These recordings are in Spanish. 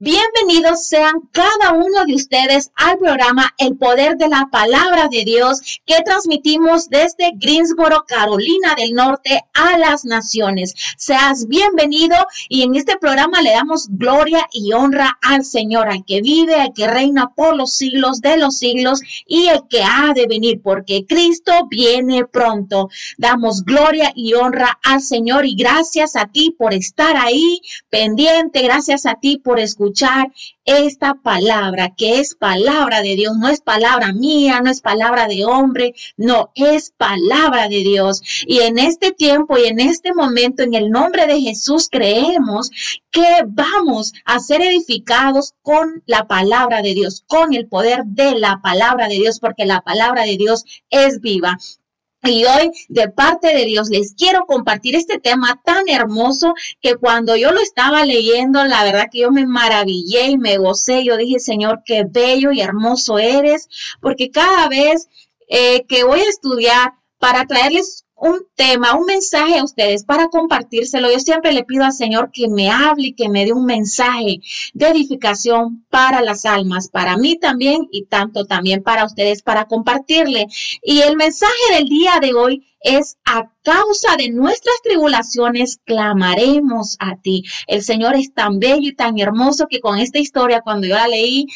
Bienvenidos sean cada uno de ustedes al programa El Poder de la Palabra de Dios que transmitimos desde Greensboro, Carolina del Norte a las naciones. Seas bienvenido y en este programa le damos gloria y honra al Señor, al que vive, al que reina por los siglos de los siglos y el que ha de venir, porque Cristo viene pronto. Damos gloria y honra al Señor y gracias a ti por estar ahí pendiente, gracias a ti por escuchar escuchar esta palabra, que es palabra de Dios, no es palabra mía, no es palabra de hombre, no, es palabra de Dios. Y en este tiempo y en este momento, en el nombre de Jesús, creemos que vamos a ser edificados con la palabra de Dios, con el poder de la palabra de Dios, porque la palabra de Dios es viva. Y hoy, de parte de Dios, les quiero compartir este tema tan hermoso que cuando yo lo estaba leyendo, la verdad que yo me maravillé y me gocé. Yo dije, Señor, qué bello y hermoso eres, porque cada vez eh, que voy a estudiar para traerles un tema, un mensaje a ustedes para compartírselo. Yo siempre le pido al Señor que me hable y que me dé un mensaje de edificación para las almas, para mí también y tanto también para ustedes para compartirle. Y el mensaje del día de hoy es a causa de nuestras tribulaciones clamaremos a ti. El Señor es tan bello y tan hermoso que con esta historia, cuando yo la leí,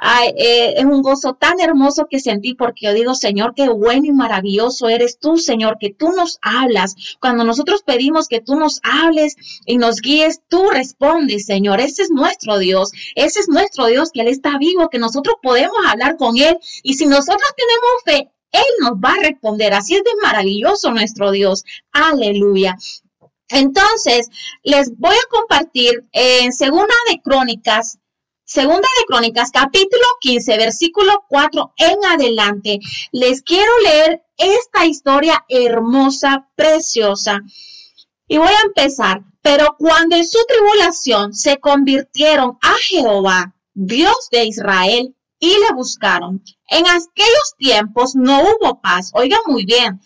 eh, es un gozo tan hermoso que sentí porque yo digo, Señor, qué bueno y maravilloso eres tú, Señor, que tú nos hablas. Cuando nosotros pedimos que tú nos hables y nos guíes, tú respondes, Señor. Ese es nuestro Dios. Ese es nuestro Dios, que Él está vivo, que nosotros podemos hablar con Él. Y si nosotros tenemos fe, Él nos va a responder. Así es de maravilloso nuestro Dios. Aleluya. Entonces, les voy a compartir en Segunda de Crónicas Segunda de Crónicas, capítulo 15, versículo 4 en adelante. Les quiero leer esta historia hermosa, preciosa. Y voy a empezar. Pero cuando en su tribulación se convirtieron a Jehová, Dios de Israel, y le buscaron, en aquellos tiempos no hubo paz. Oigan muy bien,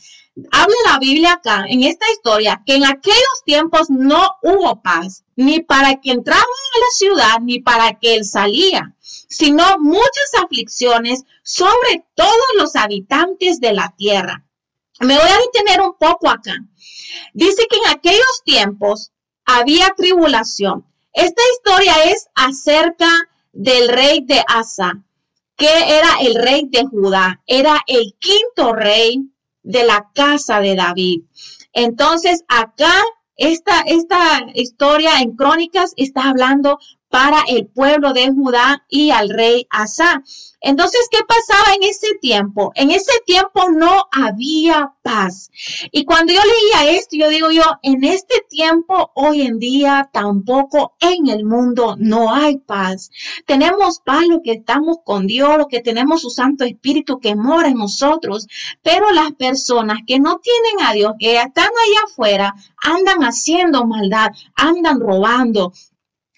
habla la Biblia acá, en esta historia, que en aquellos tiempos no hubo paz, ni para que entraba a la ciudad, ni para que él salía, sino muchas aflicciones sobre todos los habitantes de la tierra. Me voy a detener un poco acá. Dice que en aquellos tiempos había tribulación. Esta historia es acerca del rey de Asa, que era el rey de Judá, era el quinto rey de la casa de David. Entonces, acá, esta, esta historia en Crónicas está hablando para el pueblo de Judá y al rey Asa. Entonces, ¿qué pasaba en ese tiempo? En ese tiempo no había paz. Y cuando yo leía esto, yo digo yo, en este tiempo, hoy en día, tampoco en el mundo no hay paz. Tenemos paz lo que estamos con Dios, lo que tenemos su Santo Espíritu que mora en nosotros, pero las personas que no tienen a Dios, que están allá afuera, andan haciendo maldad, andan robando,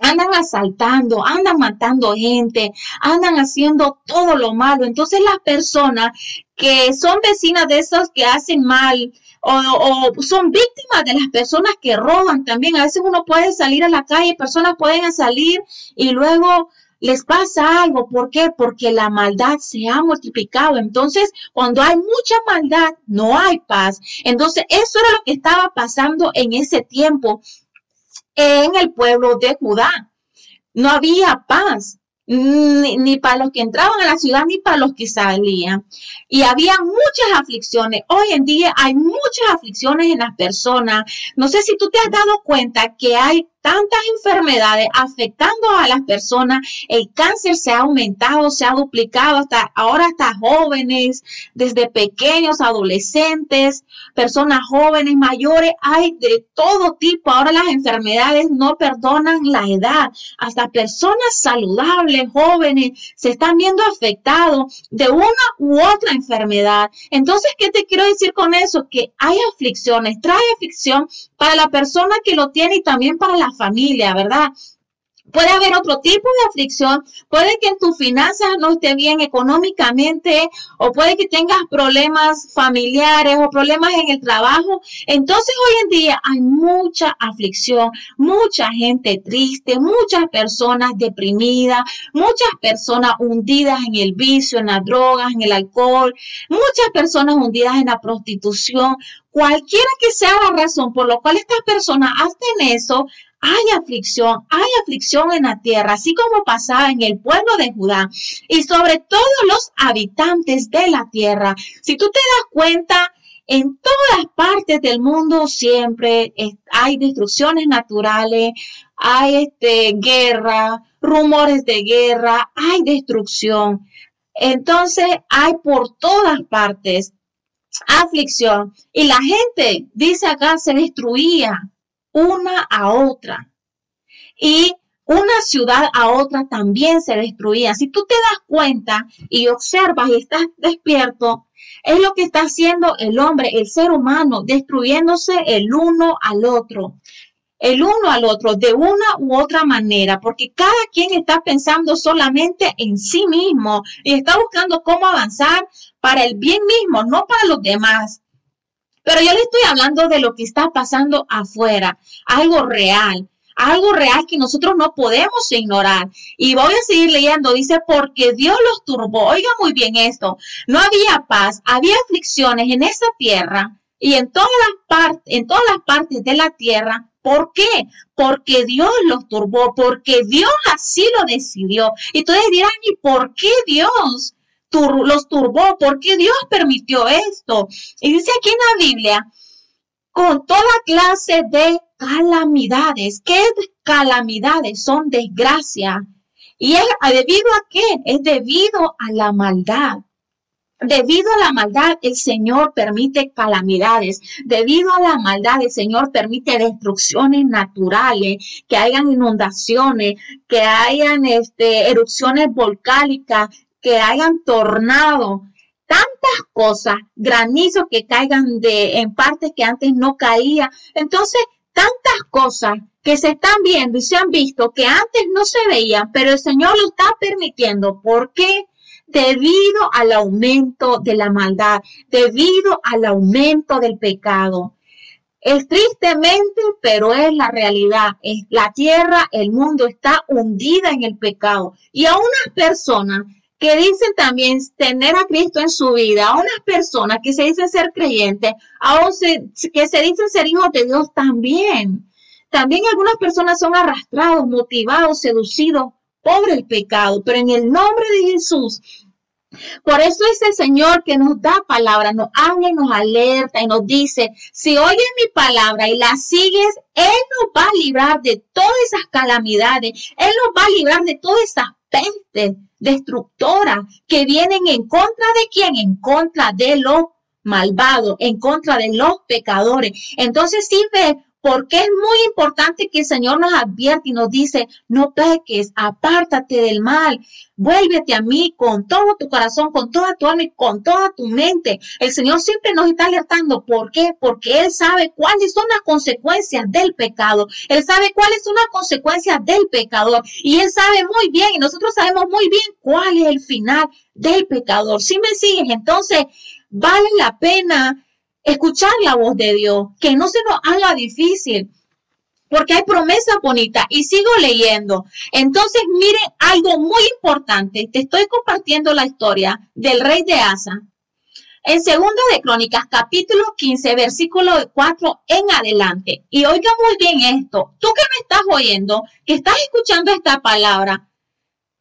andan asaltando, andan matando gente, andan haciendo todo lo malo. Entonces las personas que son vecinas de esos que hacen mal o, son víctimas de las personas que roban también, a veces uno puede salir a la calle, personas pueden salir y luego les pasa algo. ¿Por qué? Porque la maldad se ha multiplicado. Entonces, cuando hay mucha maldad, no hay paz. Entonces, eso era lo que estaba pasando en ese tiempo en el pueblo de Judá. No había paz, ni, para los que entraban a la ciudad, ni para los que salían. Y había muchas aflicciones. Hoy en día hay muchas aflicciones en las personas. No sé si tú te has dado cuenta que hay tantas enfermedades afectando a las personas, el cáncer se ha aumentado, se ha duplicado, hasta ahora hasta jóvenes, desde pequeños, adolescentes, personas jóvenes, mayores, hay de todo tipo. Ahora las enfermedades no perdonan la edad, hasta personas saludables, jóvenes, se están viendo afectados de una u otra enfermedad. Entonces, ¿qué te quiero decir con eso? Que hay aflicciones, trae aflicción para la persona que lo tiene y también para la familia, ¿verdad? Puede haber otro tipo de aflicción, puede que en tus finanzas no esté bien económicamente o puede que tengas problemas familiares o problemas en el trabajo. Entonces hoy en día hay mucha aflicción, mucha gente triste, muchas personas deprimidas, muchas personas hundidas en el vicio, en las drogas, en el alcohol, muchas personas hundidas en la prostitución. Cualquiera que sea la razón por la cual estas personas hacen eso, hay aflicción, hay aflicción en la tierra, así como pasaba en el pueblo de Judá y sobre todos los habitantes de la tierra. Si tú te das cuenta, en todas partes del mundo siempre hay destrucciones naturales, hay este, guerra, rumores de guerra, hay destrucción. Entonces hay por todas partes aflicción y la gente, dice acá, se destruía una a otra. Y una ciudad a otra también se destruía. Si tú te das cuenta y observas y estás despierto, es lo que está haciendo el hombre, el ser humano, destruyéndose el uno al otro. El uno al otro de una u otra manera, porque cada quien está pensando solamente en sí mismo y está buscando cómo avanzar para el bien mismo, no para los demás. Pero yo le estoy hablando de lo que está pasando afuera, algo real, algo real que nosotros no podemos ignorar. Y voy a seguir leyendo, dice, porque Dios los turbó. Oiga muy bien esto, no había paz, había aflicciones en esa tierra y en todas las partes, en todas las partes de la tierra. ¿Por qué? Porque Dios los turbó, porque Dios así lo decidió. Y ustedes dirán, ¿y por qué Dios? Los turbó, porque Dios permitió esto. Y dice aquí en la Biblia, con toda clase de calamidades. ¿Qué calamidades? Son desgracia. ¿Y es debido a qué? Es debido a la maldad. Debido a la maldad, el Señor permite calamidades. Debido a la maldad, el Señor permite destrucciones naturales, que hayan inundaciones, que hayan este, erupciones volcánicas, que hayan tornado, tantas cosas, granizos que caigan de, en partes que antes no caía. Entonces, tantas cosas que se están viendo y se han visto que antes no se veían, pero el Señor lo está permitiendo. ¿Por qué? Debido al aumento de la maldad, debido al aumento del pecado. Es tristemente, pero es la realidad. Es la tierra, el mundo está hundida en el pecado. Y a unas personas que dicen también tener a Cristo en su vida, a unas personas que se dicen ser creyentes, a que se dicen ser hijos de Dios también. También algunas personas son arrastrados, motivados, seducidos por el pecado, pero en el nombre de Jesús por eso es el Señor que nos da palabra, nos habla y nos alerta y nos dice, si oyes mi palabra y la sigues, Él nos va a librar de todas esas calamidades, Él nos va a librar de todas esas pestes destructoras que vienen en contra de quién, en contra de los malvados, en contra de los pecadores. Entonces, si ve porque es muy importante que el Señor nos advierte y nos dice, no peques, apártate del mal, vuélvete a mí con todo tu corazón, con toda tu alma y con toda tu mente. El Señor siempre nos está alertando. ¿Por qué? Porque Él sabe cuáles son las consecuencias del pecado. Él sabe cuáles son las consecuencias del pecador. Y Él sabe muy bien, y nosotros sabemos muy bien cuál es el final del pecador. Si me sigues, entonces vale la pena escuchar la voz de Dios, que no se nos haga difícil, porque hay promesa bonita y sigo leyendo. Entonces, miren algo muy importante. Te estoy compartiendo la historia del rey de Asa. En Segunda de Crónicas, capítulo 15, versículo 4 en adelante. Y oiga muy bien esto. Tú que me estás oyendo, que estás escuchando esta palabra,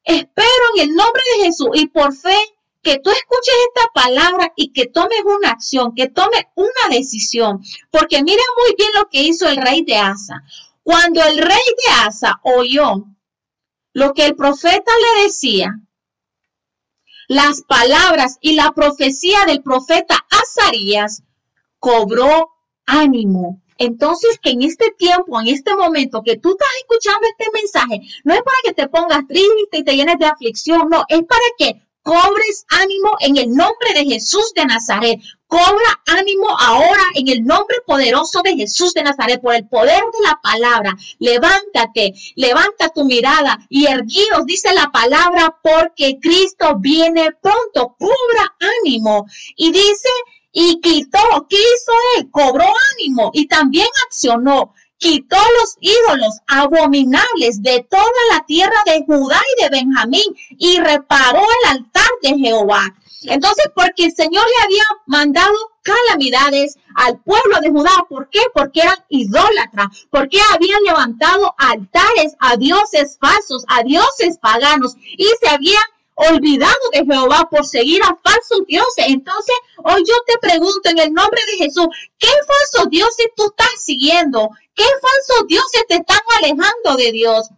espero en el nombre de Jesús y por fe que tú escuches esta palabra y que tomes una acción, que tomes una decisión. Porque mira muy bien lo que hizo el rey de Asa. Cuando el rey de Asa oyó lo que el profeta le decía, las palabras y la profecía del profeta Azarías, cobró ánimo. Entonces, que en este tiempo, en este momento que tú estás escuchando este mensaje, no es para que te pongas triste y te llenes de aflicción, no, es para que cobres ánimo en el nombre de Jesús de Nazaret. Cobra ánimo ahora en el nombre poderoso de Jesús de Nazaret, por el poder de la palabra. Levántate, levanta tu mirada y erguíos, dice la palabra, porque Cristo viene pronto. Cobra ánimo. Y dice, y quitó, ¿qué hizo él? Cobró ánimo y también accionó quitó los ídolos abominables de toda la tierra de Judá y de Benjamín y reparó el altar de Jehová. Entonces, porque el Señor le había mandado calamidades al pueblo de Judá. ¿Por qué? Porque eran idólatras, porque habían levantado altares a dioses falsos, a dioses paganos y se habían olvidado de Jehová por seguir a falsos dioses. Entonces, hoy yo te pregunto en el nombre de Jesús, ¿qué falsos dioses tú estás siguiendo? ¿Qué falsos dioses te están alejando de Dios?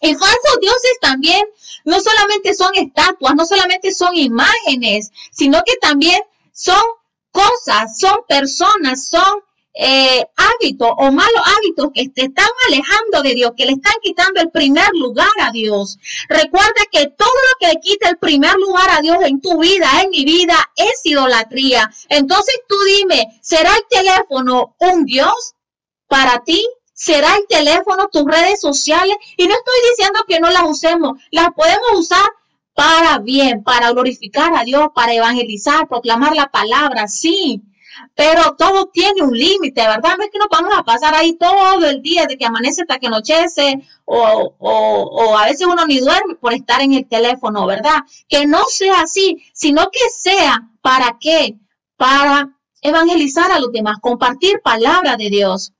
Y falsos dioses también no solamente son estatuas, no solamente son imágenes, sino que también son cosas, son personas, son eh, hábitos o malos hábitos que te están alejando de Dios, que le están quitando el primer lugar a Dios. Recuerda que todo lo que le quita el primer lugar a Dios en tu vida, en mi vida, es idolatría. Entonces tú dime, ¿será el teléfono un Dios para ti? ¿Será el teléfono, tus redes sociales? Y no estoy diciendo que no las usemos, las podemos usar para bien, para glorificar a Dios, para evangelizar, proclamar la palabra, sí, pero todo tiene un límite, ¿verdad? No es que nos vamos a pasar ahí todo el día de que amanece hasta que anochece o, o, a veces uno ni duerme por estar en el teléfono, ¿verdad? Que no sea así, sino que sea para qué? Para evangelizar a los demás, compartir palabra de Dios.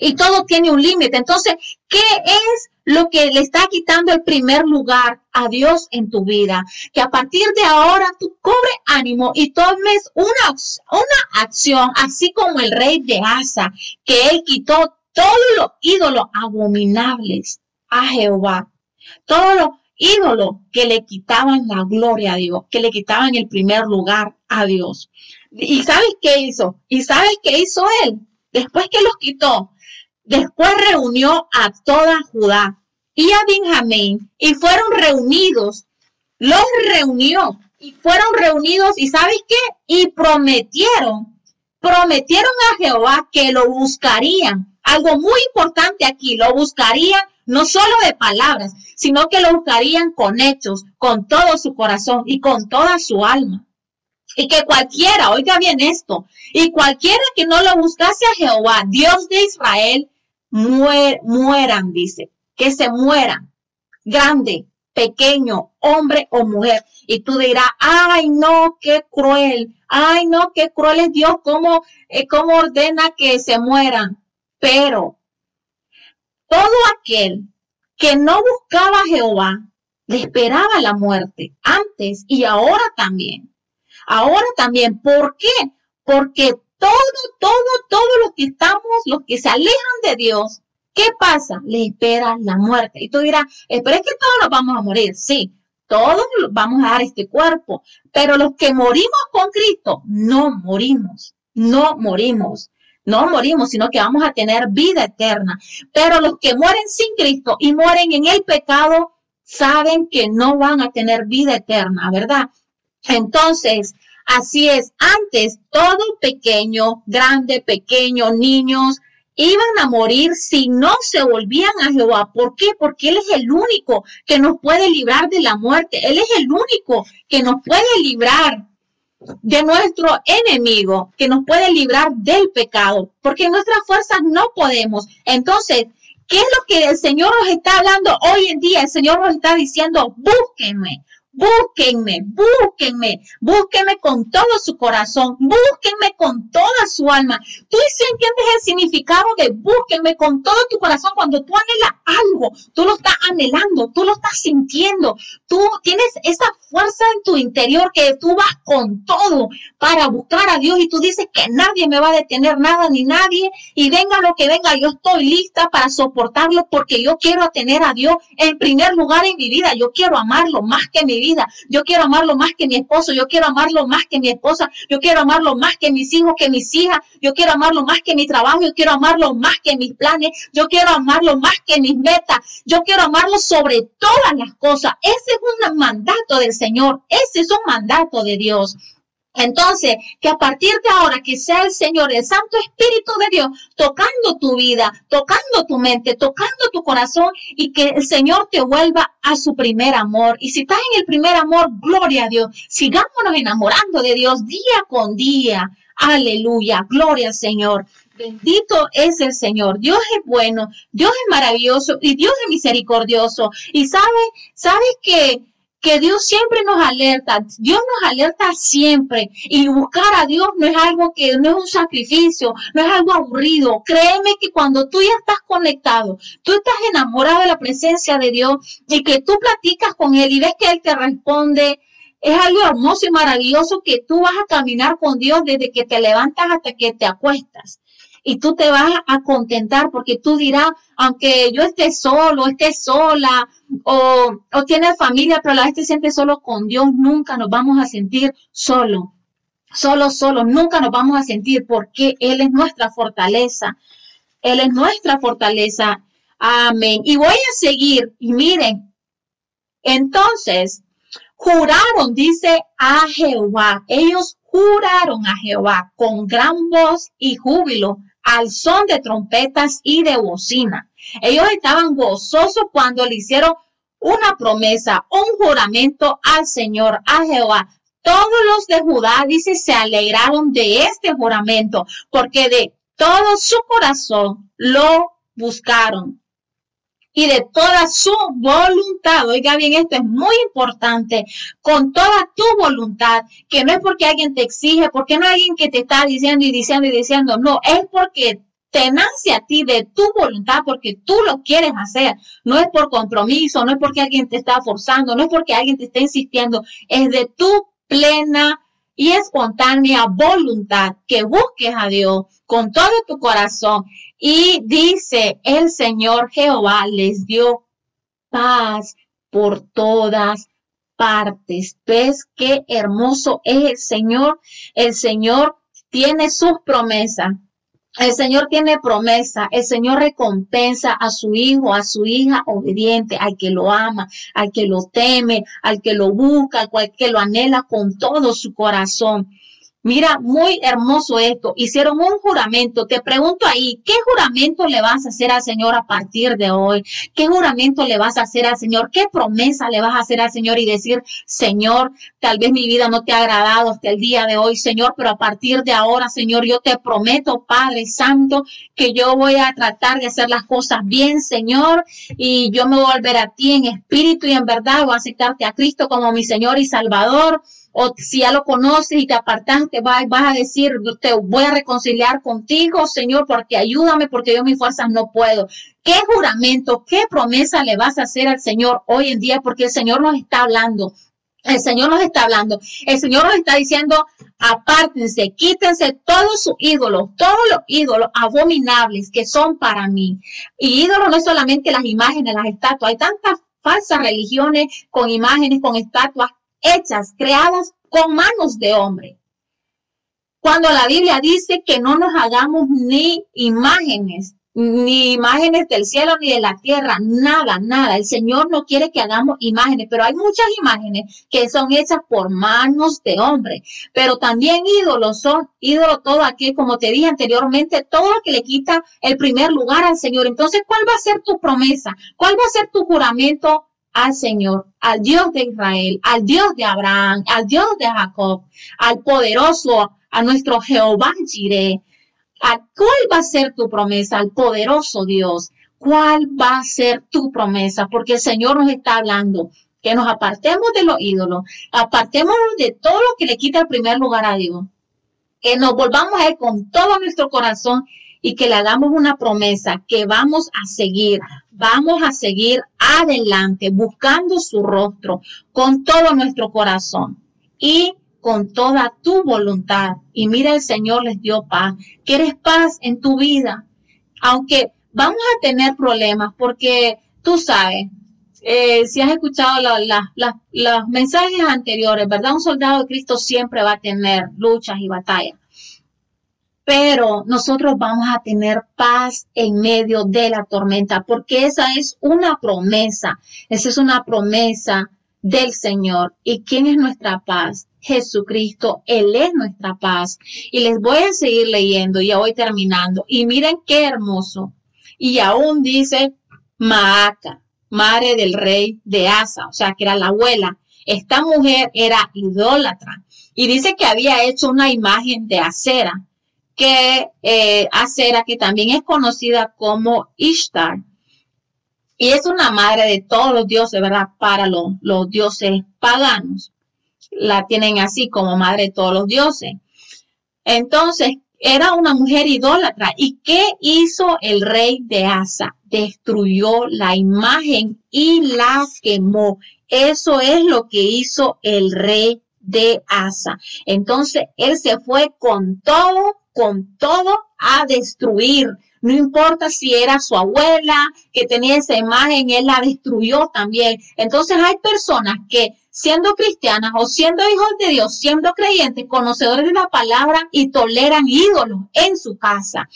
Y todo tiene un límite. Entonces, ¿qué es lo que le está quitando el primer lugar a Dios en tu vida. Que a partir de ahora tú cobres ánimo y tomes una, una acción, así como el rey de Asa, que él quitó todos los ídolos abominables a Jehová. Todos los ídolos que le quitaban la gloria a Dios, que le quitaban el primer lugar a Dios. ¿Y sabes qué hizo? ¿Y sabes qué hizo él? Después que los quitó, Después reunió a toda Judá y a Benjamín y fueron reunidos. Los reunió y fueron reunidos y ¿sabes qué? Y prometieron, prometieron a Jehová que lo buscarían. Algo muy importante aquí, lo buscarían no solo de palabras, sino que lo buscarían con hechos, con todo su corazón y con toda su alma. Y que cualquiera, oiga bien esto, y cualquiera que no lo buscase a Jehová, Dios de Israel, mueran, dice, que se mueran, grande, pequeño, hombre o mujer. Y tú dirás, ay, no, qué cruel, ay, no, qué cruel es Dios, cómo, eh, cómo ordena que se mueran. Pero todo aquel que no buscaba a Jehová, le esperaba la muerte antes y ahora también. Ahora también. ¿Por qué? Porque todo, todo, todos los que estamos, los que se alejan de Dios, ¿qué pasa? Le espera la muerte. Y tú dirás, pero es que todos nos vamos a morir. Sí, todos vamos a dar este cuerpo, pero los que morimos con Cristo, no morimos, no morimos. No morimos, sino que vamos a tener vida eterna. Pero los que mueren sin Cristo y mueren en el pecado, saben que no van a tener vida eterna, ¿verdad? Entonces, Así es, antes todo pequeño, grande, pequeño, niños, iban a morir si no se volvían a Jehová. ¿Por qué? Porque Él es el único que nos puede librar de la muerte. Él es el único que nos puede librar de nuestro enemigo, que nos puede librar del pecado, porque nuestras fuerzas no podemos. Entonces, ¿qué es lo que el Señor nos está hablando hoy en día? El Señor nos está diciendo, búsquenme, Búsquenme, búsquenme, búsquenme con todo su corazón, búsquenme con toda su alma. Tú sí entiendes el significado de búsquenme con todo tu corazón cuando tú anhelas algo, tú lo estás anhelando, tú lo estás sintiendo, tú tienes esa fuerza en tu interior que tú vas con todo para buscar a Dios y tú dices que nadie me va a detener nada ni nadie y venga lo que venga, yo estoy lista para soportarlo porque yo quiero tener a Dios en primer lugar en mi vida, yo quiero amarlo más que mi vida. Yo quiero amarlo más que mi esposo, yo quiero amarlo más que mi esposa, yo quiero amarlo más que mis hijos, que mis hijas, yo quiero amarlo más que mi trabajo, yo quiero amarlo más que mis planes, yo quiero amarlo más que mis metas, yo quiero amarlo sobre todas las cosas. Ese es un mandato del. Ese es un mandato de Dios. Entonces, que a partir de ahora que sea el Señor, el Santo Espíritu de Dios, tocando tu vida, tocando tu mente, tocando tu corazón y que el Señor te vuelva a su primer amor. Y si estás en el primer amor, gloria a Dios. Sigámonos enamorando de Dios día con día. Aleluya, gloria al Señor. Bendito es el Señor. Dios es bueno, Dios es maravilloso y Dios es misericordioso. Y sabes, sabes que que Dios siempre nos alerta, Dios nos alerta siempre y buscar a Dios no es algo que no es un sacrificio, no es algo aburrido. Créeme que cuando tú ya estás conectado, tú estás enamorado de la presencia de Dios y que tú platicas con Él y ves que Él te responde, es algo hermoso y maravilloso que tú vas a caminar con Dios desde que te levantas hasta que te acuestas y tú te vas a contentar porque tú dirás, aunque yo esté solo, esté sola o, o tiene familia, pero la vez te siente solo con Dios, nunca nos vamos a sentir solo. Solo, solo, nunca nos vamos a sentir porque Él es nuestra fortaleza. Él es nuestra fortaleza. Amén. Y voy a seguir. Y miren, entonces, juraron, dice a Jehová. Ellos juraron a Jehová con gran voz y júbilo al son de trompetas y de bocina. Ellos estaban gozosos cuando le hicieron una promesa, un juramento al Señor, a Jehová. Todos los de Judá, dice, se alegraron de este juramento, porque de todo su corazón lo buscaron y de toda su voluntad. Oiga bien, esto es muy importante. Con toda tu voluntad, que no es porque alguien te exige, porque no hay alguien que te está diciendo y diciendo y diciendo, no, es porque te nace a ti de tu voluntad porque tú lo quieres hacer. No es por compromiso, no es porque alguien te está forzando, no es porque alguien te está insistiendo, es de tu plena y espontánea voluntad que busques a Dios con todo tu corazón. Y dice, el Señor Jehová les dio paz por todas partes. ¿Ves qué hermoso es el Señor? El Señor tiene sus promesas. El Señor tiene promesa, el Señor recompensa a su hijo, a su hija obediente, al que lo ama, al que lo teme, al que lo busca, al que lo anhela con todo su corazón. Mira, muy hermoso esto. Hicieron un juramento. Te pregunto ahí, ¿qué juramento le vas a hacer al Señor a partir de hoy? ¿Qué juramento le vas a hacer al Señor? ¿Qué promesa le vas a hacer al Señor y decir, Señor, tal vez mi vida no te ha agradado hasta el día de hoy, Señor, pero a partir de ahora, Señor, yo te prometo, Padre Santo, que yo voy a tratar de hacer las cosas bien, Señor, y yo me voy a volver a ti en espíritu y en verdad, voy a aceptarte a Cristo como mi Señor y Salvador o si ya lo conoces y te apartaste, vas, vas a decir, te voy a reconciliar contigo, Señor, porque ayúdame, porque yo mis fuerzas no puedo. ¿Qué juramento, qué promesa le vas a hacer al Señor hoy en día? Porque el Señor nos está hablando. El Señor nos está hablando. El Señor nos está diciendo, apártense, quítense todos sus ídolos, todos los ídolos abominables que son para mí. Y ídolos no es solamente las imágenes, las estatuas. Hay tantas falsas religiones con imágenes, con estatuas hechas, creadas con manos de hombre. Cuando la Biblia dice que no nos hagamos ni imágenes, ni imágenes del cielo ni de la tierra, nada, nada. El Señor no quiere que hagamos imágenes, pero hay muchas imágenes que son hechas por manos de hombre. Pero también ídolos son ídolos todo aquel, como te dije anteriormente, todo lo que le quita el primer lugar al Señor. Entonces, ¿cuál va a ser tu promesa? ¿Cuál va a ser tu juramento al Señor, al Dios de Israel, al Dios de Abraham, al Dios de Jacob, al poderoso, a nuestro Jehová Jireh. ¿Cuál va a ser tu promesa? Al poderoso Dios. ¿Cuál va a ser tu promesa? Porque el Señor nos está hablando que nos apartemos de los ídolos, apartemos de todo lo que le quita el primer lugar a Dios, que nos volvamos a Él con todo nuestro corazón y que le hagamos una promesa que vamos a seguir, vamos a seguir adelante buscando su rostro con todo nuestro corazón y con toda tu voluntad. Y mira, el Señor les dio paz. ¿Quieres paz en tu vida? Aunque vamos a tener problemas porque tú sabes, eh, si has escuchado los mensajes anteriores, ¿verdad? Un soldado de Cristo siempre va a tener luchas y batallas pero nosotros vamos a tener paz en medio de la tormenta, porque esa es una promesa, esa es una promesa del Señor. ¿Y quién es nuestra paz? Jesucristo, Él es nuestra paz. Y les voy a seguir leyendo, ya voy terminando. Y miren qué hermoso. Y aún dice Maaca, madre del rey de Asa, o sea, que era la abuela. Esta mujer era idólatra y dice que había hecho una imagen de acera, que eh, acera que también es conocida como Ishtar. Y es una madre de todos los dioses, ¿verdad? Para los, los dioses paganos. La tienen así como madre de todos los dioses. Entonces, era una mujer idólatra. ¿Y qué hizo el rey de Asa? Destruyó la imagen y la quemó. Eso es lo que hizo el rey de Asa. Entonces, él se fue con todo, con todo a destruir. No importa si era su abuela que tenía esa imagen, él la destruyó también. Entonces hay personas que siendo cristianas o siendo hijos de Dios, siendo creyentes, conocedores de la palabra y toleran ídolos en su casa.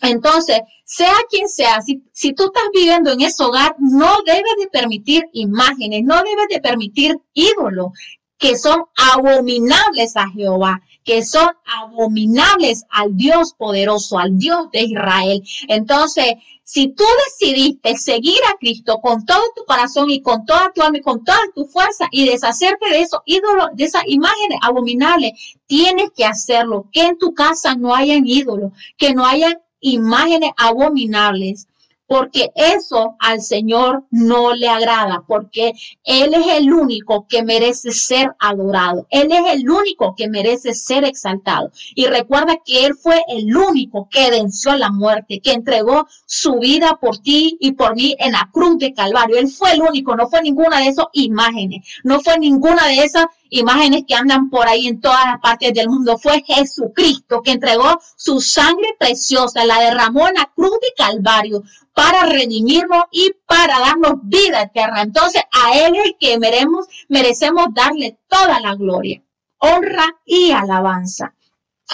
Entonces, sea quien sea, si, si, tú estás viviendo en ese hogar, no debes de permitir imágenes, no debes de permitir ídolos que son abominables a Jehová, que son abominables al Dios poderoso, al Dios de Israel. Entonces, si tú decidiste seguir a Cristo con todo tu corazón y con toda tu alma y con toda tu fuerza y deshacerte de esos ídolos, de esas imágenes abominables, tienes que hacerlo. Que en tu casa no hayan ídolos, que no hayan imágenes abominables porque eso al Señor no le agrada, porque Él es el único que merece ser adorado, Él es el único que merece ser exaltado. Y recuerda que Él fue el único que venció la muerte, que entregó su vida por ti y por mí en la cruz de Calvario. Él fue el único, no fue ninguna de esas imágenes, no fue ninguna de esas imágenes que andan por ahí en todas las partes del mundo. Fue Jesucristo que entregó su sangre preciosa, la derramó en la cruz de Calvario para redimirnos y para darnos vida eterna. Entonces a Él es que merecemos, merecemos darle toda la gloria, honra y alabanza.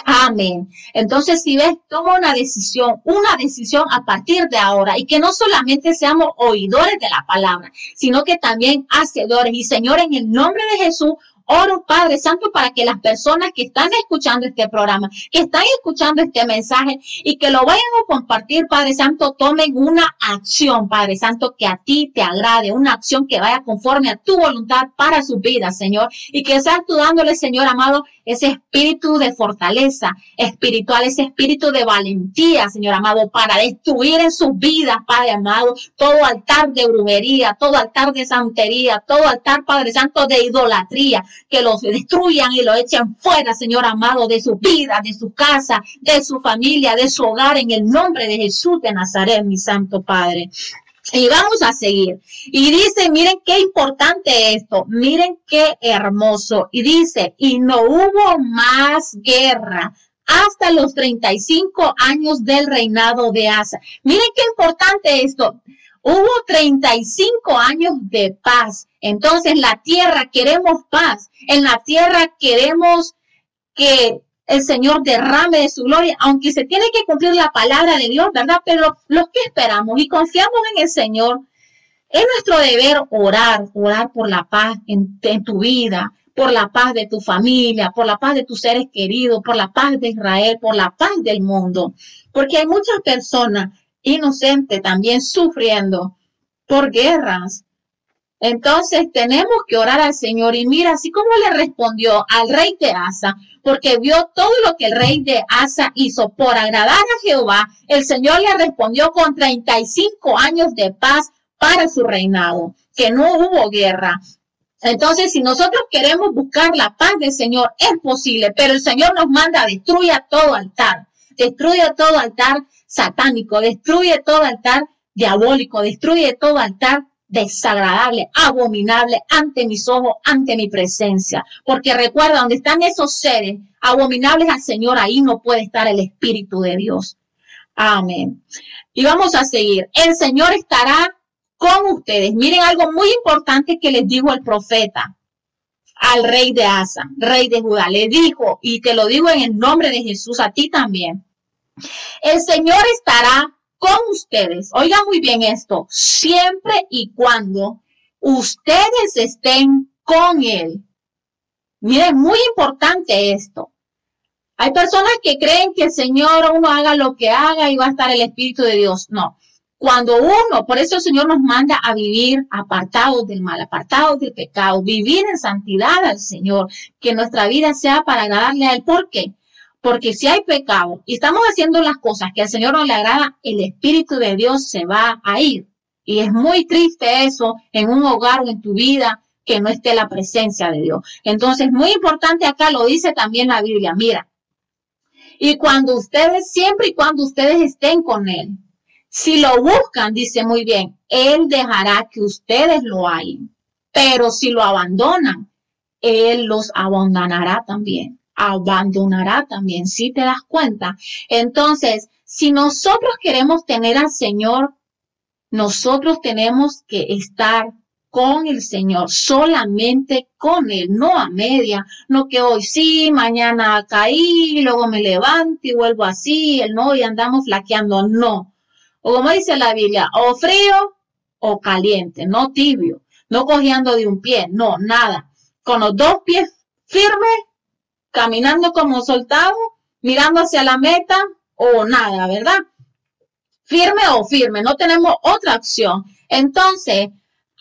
Amén. Entonces, si ves, toma una decisión, una decisión a partir de ahora y que no solamente seamos oidores de la palabra, sino que también hacedores. Y Señor, en el nombre de Jesús, Oro, Padre Santo, para que las personas que están escuchando este programa, que están escuchando este mensaje y que lo vayan a compartir, Padre Santo, tomen una acción, Padre Santo, que a ti te agrade, una acción que vaya conforme a tu voluntad para su vida, Señor, y que seas tú dándole, Señor amado, ese espíritu de fortaleza espiritual, ese espíritu de valentía, Señor amado, para destruir en sus vidas, Padre amado, todo altar de brujería, todo altar de santería, todo altar, Padre Santo, de idolatría, que los destruyan y lo echen fuera, Señor amado, de su vida, de su casa, de su familia, de su hogar, en el nombre de Jesús de Nazaret, mi Santo Padre. Y vamos a seguir. Y dice, miren qué importante esto, miren qué hermoso. Y dice, y no hubo más guerra hasta los 35 años del reinado de Asa. Miren qué importante esto. Hubo 35 años de paz. Entonces, la tierra queremos paz. En la tierra queremos que el Señor derrame de su gloria, aunque se tiene que cumplir la palabra de Dios, ¿verdad? Pero los que esperamos y confiamos en el Señor, es nuestro deber orar, orar por la paz en, en tu vida, por la paz de tu familia, por la paz de tus seres queridos, por la paz de Israel, por la paz del mundo. Porque hay muchas personas inocente también sufriendo por guerras. Entonces tenemos que orar al Señor y mira, así como le respondió al rey de Asa, porque vio todo lo que el rey de Asa hizo por agradar a Jehová, el Señor le respondió con 35 años de paz para su reinado, que no hubo guerra. Entonces, si nosotros queremos buscar la paz del Señor, es posible, pero el Señor nos manda, destruya todo altar, destruya todo altar satánico, destruye todo altar diabólico, destruye todo altar desagradable, abominable ante mis ojos, ante mi presencia. Porque recuerda, donde están esos seres abominables al Señor, ahí no puede estar el Espíritu de Dios. Amén. Y vamos a seguir. El Señor estará con ustedes. Miren algo muy importante que les dijo el profeta al rey de Asa, rey de Judá. Le dijo, y te lo digo en el nombre de Jesús, a ti también. El Señor estará con ustedes. Oiga muy bien esto, siempre y cuando ustedes estén con Él. Miren, muy importante esto. Hay personas que creen que el Señor uno haga lo que haga y va a estar el Espíritu de Dios. No. Cuando uno, por eso el Señor nos manda a vivir apartados del mal, apartados del pecado, vivir en santidad al Señor, que nuestra vida sea para agradarle a Él. ¿Por qué? Porque si hay pecado y estamos haciendo las cosas que al Señor no le agrada, el Espíritu de Dios se va a ir. Y es muy triste eso en un hogar o en tu vida que no esté la presencia de Dios. Entonces, muy importante acá lo dice también la Biblia. Mira, y cuando ustedes, siempre y cuando ustedes estén con Él, si lo buscan, dice muy bien, Él dejará que ustedes lo hayan. Pero si lo abandonan, Él los abandonará también. Abandonará también, si te das cuenta. Entonces, si nosotros queremos tener al Señor, nosotros tenemos que estar con el Señor, solamente con Él, no a media, no que hoy sí, mañana caí, luego me levanto y vuelvo así, el no, y andamos flaqueando, no. O como dice la Biblia, o frío o caliente, no tibio, no cogiendo de un pie, no, nada. Con los dos pies firmes, caminando como soltado, mirando hacia la meta o nada, ¿verdad? Firme o firme, no tenemos otra opción. Entonces,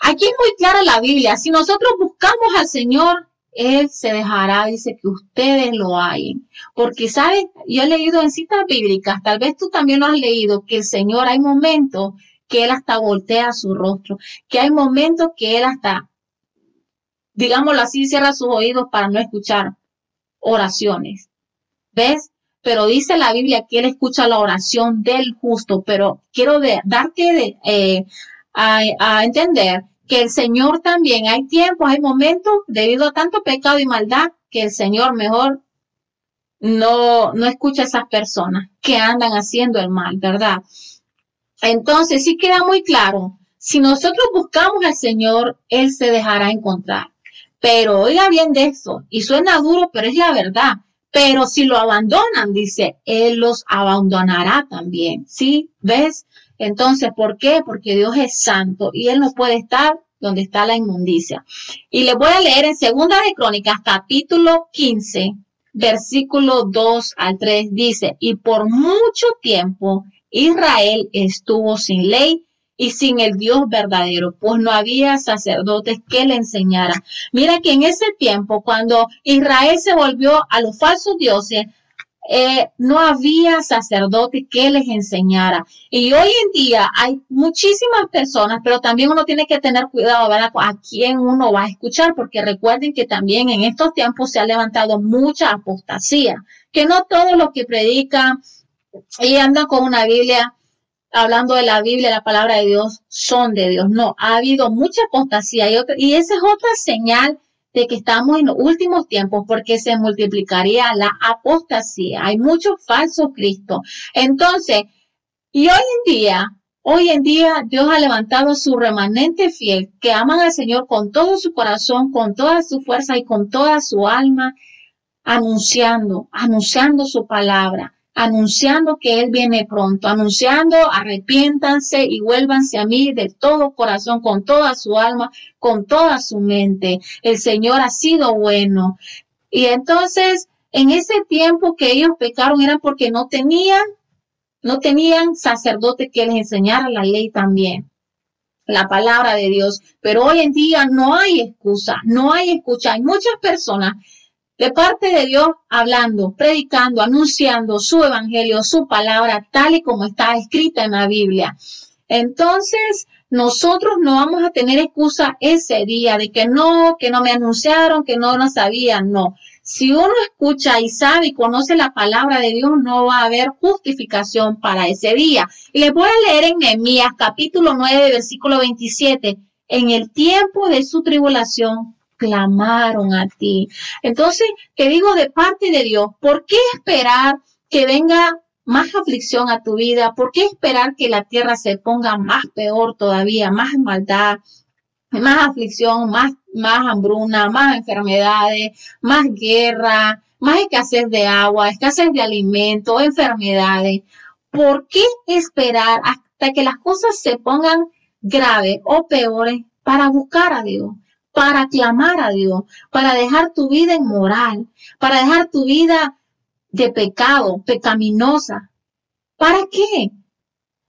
Aquí es muy clara la Biblia. Si nosotros buscamos al Señor, Él se dejará, dice, que ustedes lo hayan. Porque, ¿sabes? Yo he leído en citas bíblicas, tal vez tú también lo has leído, que el Señor hay momentos que Él hasta voltea su rostro, que hay momentos que Él hasta, digámoslo así, cierra sus oídos para no escuchar oraciones. ¿Ves? Pero dice la Biblia que Él escucha la oración del justo, pero quiero darte eh, a entender que el Señor también, hay tiempos, hay momentos, debido a tanto pecado y maldad, que el Señor mejor no, no escucha a esas personas que andan haciendo el mal, ¿verdad? Entonces, sí queda muy claro, si nosotros buscamos al Señor, Él se dejará encontrar. Pero oiga bien de eso, y suena duro, pero es la verdad. Pero si lo abandonan, dice, Él los abandonará también. ¿Sí? ¿Ves? Entonces, ¿por qué? Porque Dios es santo y Él no puede estar donde está la inmundicia. Y le voy a leer en Segunda de Crónicas, capítulo 15, versículo 2 al 3, dice, y por mucho tiempo Israel estuvo sin ley y sin el Dios verdadero, pues no había sacerdotes que le enseñaran. Mira que en ese tiempo, cuando Israel se volvió a los falsos dioses, eh, no había sacerdote que les enseñara. Y hoy en día hay muchísimas personas, pero también uno tiene que tener cuidado a quién uno va a escuchar, porque recuerden que también en estos tiempos se ha levantado mucha apostasía, que no todos los que predican y andan con una Biblia hablando de la Biblia, la palabra de Dios, son de Dios. No, ha habido mucha apostasía y, y esa es otra señal de que estamos en los últimos tiempos porque se multiplicaría la apostasía. Hay muchos falsos Cristo. Entonces, y hoy en día, hoy en día Dios ha levantado su remanente fiel que aman al Señor con todo su corazón, con toda su fuerza y con toda su alma, anunciando, anunciando su palabra anunciando que Él viene pronto, anunciando arrepiéntanse y vuélvanse a mí de todo corazón, con toda su alma, con toda su mente. El Señor ha sido bueno. Y entonces, en ese tiempo que ellos pecaron era porque no tenían, no tenían sacerdote que les enseñara la ley también la palabra de Dios. Pero hoy en día no hay excusa, no hay escucha. Hay muchas personas de parte de Dios hablando, predicando, anunciando su evangelio, su palabra, tal y como está escrita en la Biblia. Entonces, nosotros no vamos a tener excusa ese día de que no, que no me anunciaron, que no, no sabían, no. Si uno escucha y sabe y conoce la palabra de Dios, no va a haber justificación para ese día. Les voy a leer en Nehemías capítulo 9, versículo 27. En el tiempo de su tribulación, clamaron a ti. Entonces, te digo de parte de Dios, ¿por qué esperar que venga más aflicción a tu vida? ¿Por qué esperar que la tierra se ponga más peor todavía, más maldad, más aflicción, más, más hambruna, más enfermedades, más guerra, más escasez de agua, escasez de alimento, enfermedades? ¿Por qué esperar hasta que las cosas se pongan graves o peores para buscar a Dios, para clamar a Dios, para dejar tu vida inmoral, para dejar tu vida de pecado, pecaminosa. ¿Para qué?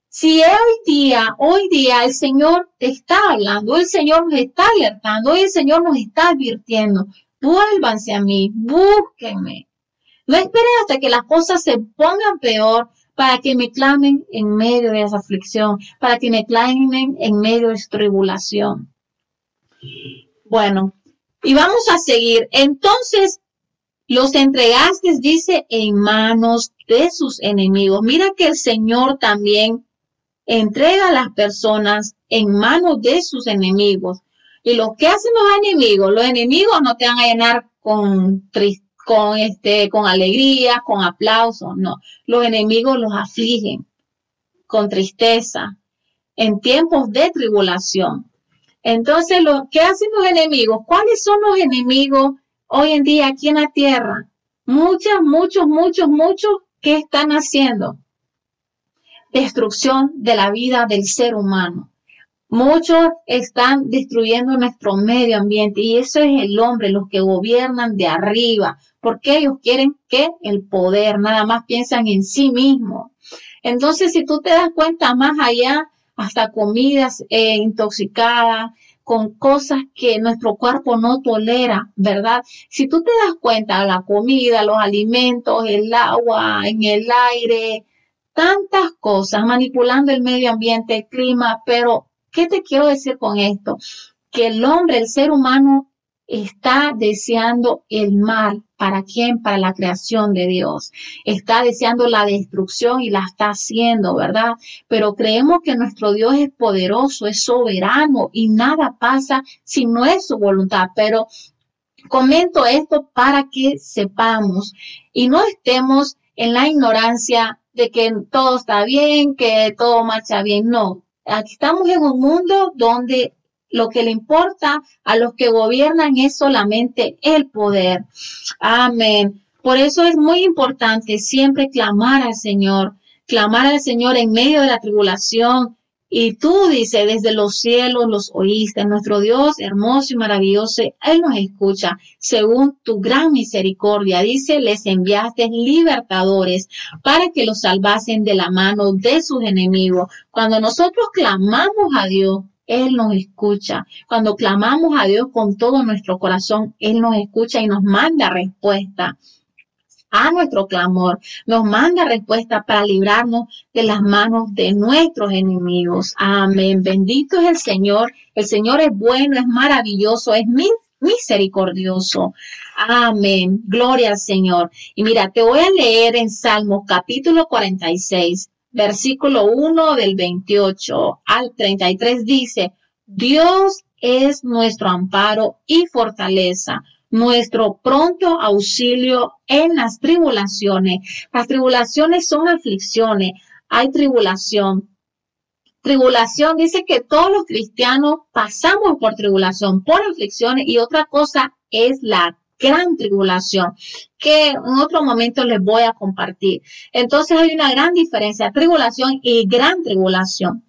Si hoy día, hoy día el Señor te está hablando, el Señor nos está alertando, hoy el Señor nos está advirtiendo, vuélvanse a mí, búsquenme. No esperen hasta que las cosas se pongan peor para que me clamen en medio de esa aflicción, para que me clamen en medio de esta tribulación. Bueno, y vamos a seguir. Entonces, los entregaste, dice, en manos de sus enemigos. Mira que el Señor también entrega a las personas en manos de sus enemigos. Y lo que hacen los enemigos, los enemigos no te van a llenar con con este, con alegría, con aplauso, no. Los enemigos los afligen con tristeza en tiempos de tribulación. Entonces, lo, ¿qué hacen los enemigos? ¿Cuáles son los enemigos hoy en día aquí en la tierra? Muchos, muchos, muchos, muchos, ¿qué están haciendo? Destrucción de la vida del ser humano. Muchos están destruyendo nuestro medio ambiente y eso es el hombre, los que gobiernan de arriba, porque ellos quieren que el poder, nada más piensan en sí mismos. Entonces, si tú te das cuenta más allá, hasta comidas eh, intoxicadas, con cosas que nuestro cuerpo no tolera, ¿verdad? Si tú te das cuenta, la comida, los alimentos, el agua, en el aire, tantas cosas, manipulando el medio ambiente, el clima, pero ¿qué te quiero decir con esto? Que el hombre, el ser humano, está deseando el mal. ¿Para quién? Para la creación de Dios. Está deseando la destrucción y la está haciendo, ¿verdad? Pero creemos que nuestro Dios es poderoso, es soberano y nada pasa si no es su voluntad. Pero comento esto para que sepamos y no estemos en la ignorancia de que todo está bien, que todo marcha bien. No, aquí estamos en un mundo donde lo que le importa a los que gobiernan es solamente el poder. Amén. Por eso es muy importante siempre clamar al Señor, clamar al Señor en medio de la tribulación. Y tú, dice, desde los cielos los oíste. Nuestro Dios hermoso y maravilloso, Él nos escucha según tu gran misericordia. Dice, les enviaste libertadores para que los salvasen de la mano de sus enemigos. Cuando nosotros clamamos a Dios, él nos escucha. Cuando clamamos a Dios con todo nuestro corazón, Él nos escucha y nos manda respuesta a nuestro clamor, nos manda respuesta para librarnos de las manos de nuestros enemigos. Amén. Bendito es el Señor. El Señor es bueno, es maravilloso, es misericordioso. Amén. Gloria al Señor. Y mira, te voy a leer en Salmos capítulo 46, versículo 1 del 28 al 33 dice, Dios es nuestro amparo y fortaleza, nuestro pronto auxilio en las tribulaciones. Las tribulaciones son aflicciones, hay tribulación. Tribulación dice que todos los cristianos pasamos por tribulación, por aflicciones y otra cosa es la gran tribulación que en otro momento les voy a compartir. Entonces hay una gran diferencia, tribulación y gran tribulación.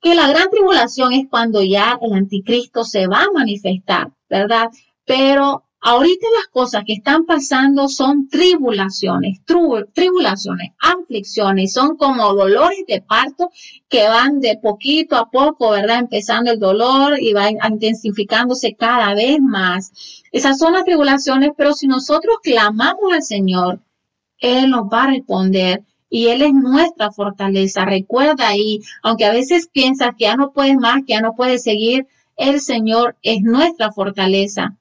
Que la gran tribulación es cuando ya el anticristo se va a manifestar, ¿verdad? Pero Ahorita las cosas que están pasando son tribulaciones, tribulaciones, aflicciones, son como dolores de parto que van de poquito a poco, ¿verdad? Empezando el dolor y va intensificándose cada vez más. Esas son las tribulaciones, pero si nosotros clamamos al Señor, Él nos va a responder y Él es nuestra fortaleza. Recuerda ahí, aunque a veces piensas que ya no puedes más, que ya no puedes seguir, el Señor es nuestra fortaleza.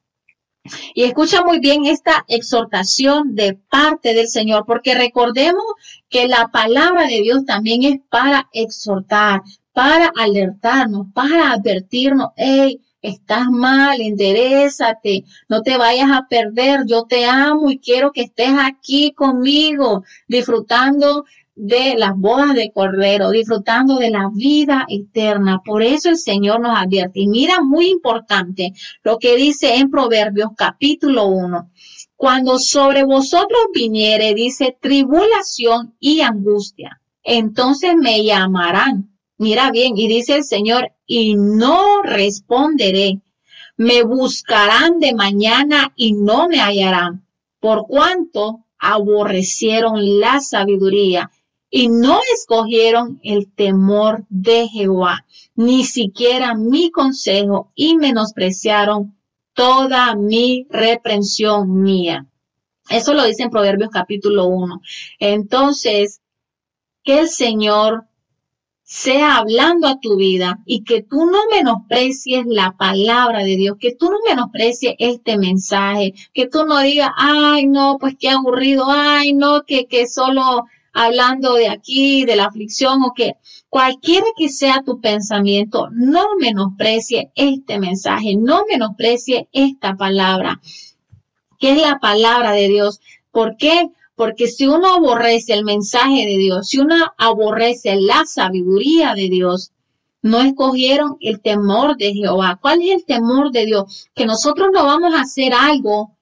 Y escucha muy bien esta exhortación de parte del Señor, porque recordemos que la palabra de Dios también es para exhortar, para alertarnos, para advertirnos, hey, estás mal, enderezate, no te vayas a perder, yo te amo y quiero que estés aquí conmigo, disfrutando de las bodas de Cordero, disfrutando de la vida eterna. Por eso el Señor nos advierte. Y mira, muy importante lo que dice en Proverbios capítulo 1. Cuando sobre vosotros viniere, dice, tribulación y angustia, entonces me llamarán Mira bien, y dice el Señor, y no responderé. Me buscarán de mañana y no me hallarán, por cuanto aborrecieron la sabiduría y no escogieron el temor de Jehová, ni siquiera mi consejo y menospreciaron toda mi reprensión mía. Eso lo dice en Proverbios capítulo 1. Entonces, que el Señor sea hablando a tu vida y que tú no menosprecies la palabra de Dios, que tú no menosprecies este mensaje, que tú no digas, ay, no, pues qué aburrido, ay, no, que, que solo hablando de aquí, de la aflicción o que cualquiera que sea tu pensamiento, no menosprecie este mensaje, no menosprecie esta palabra, que es la palabra de Dios. ¿Por qué? Porque si uno aborrece el mensaje de Dios, si uno aborrece la sabiduría de Dios, no escogieron el temor de Jehová. ¿Cuál es el temor de Dios? Que nosotros no vamos a hacer algo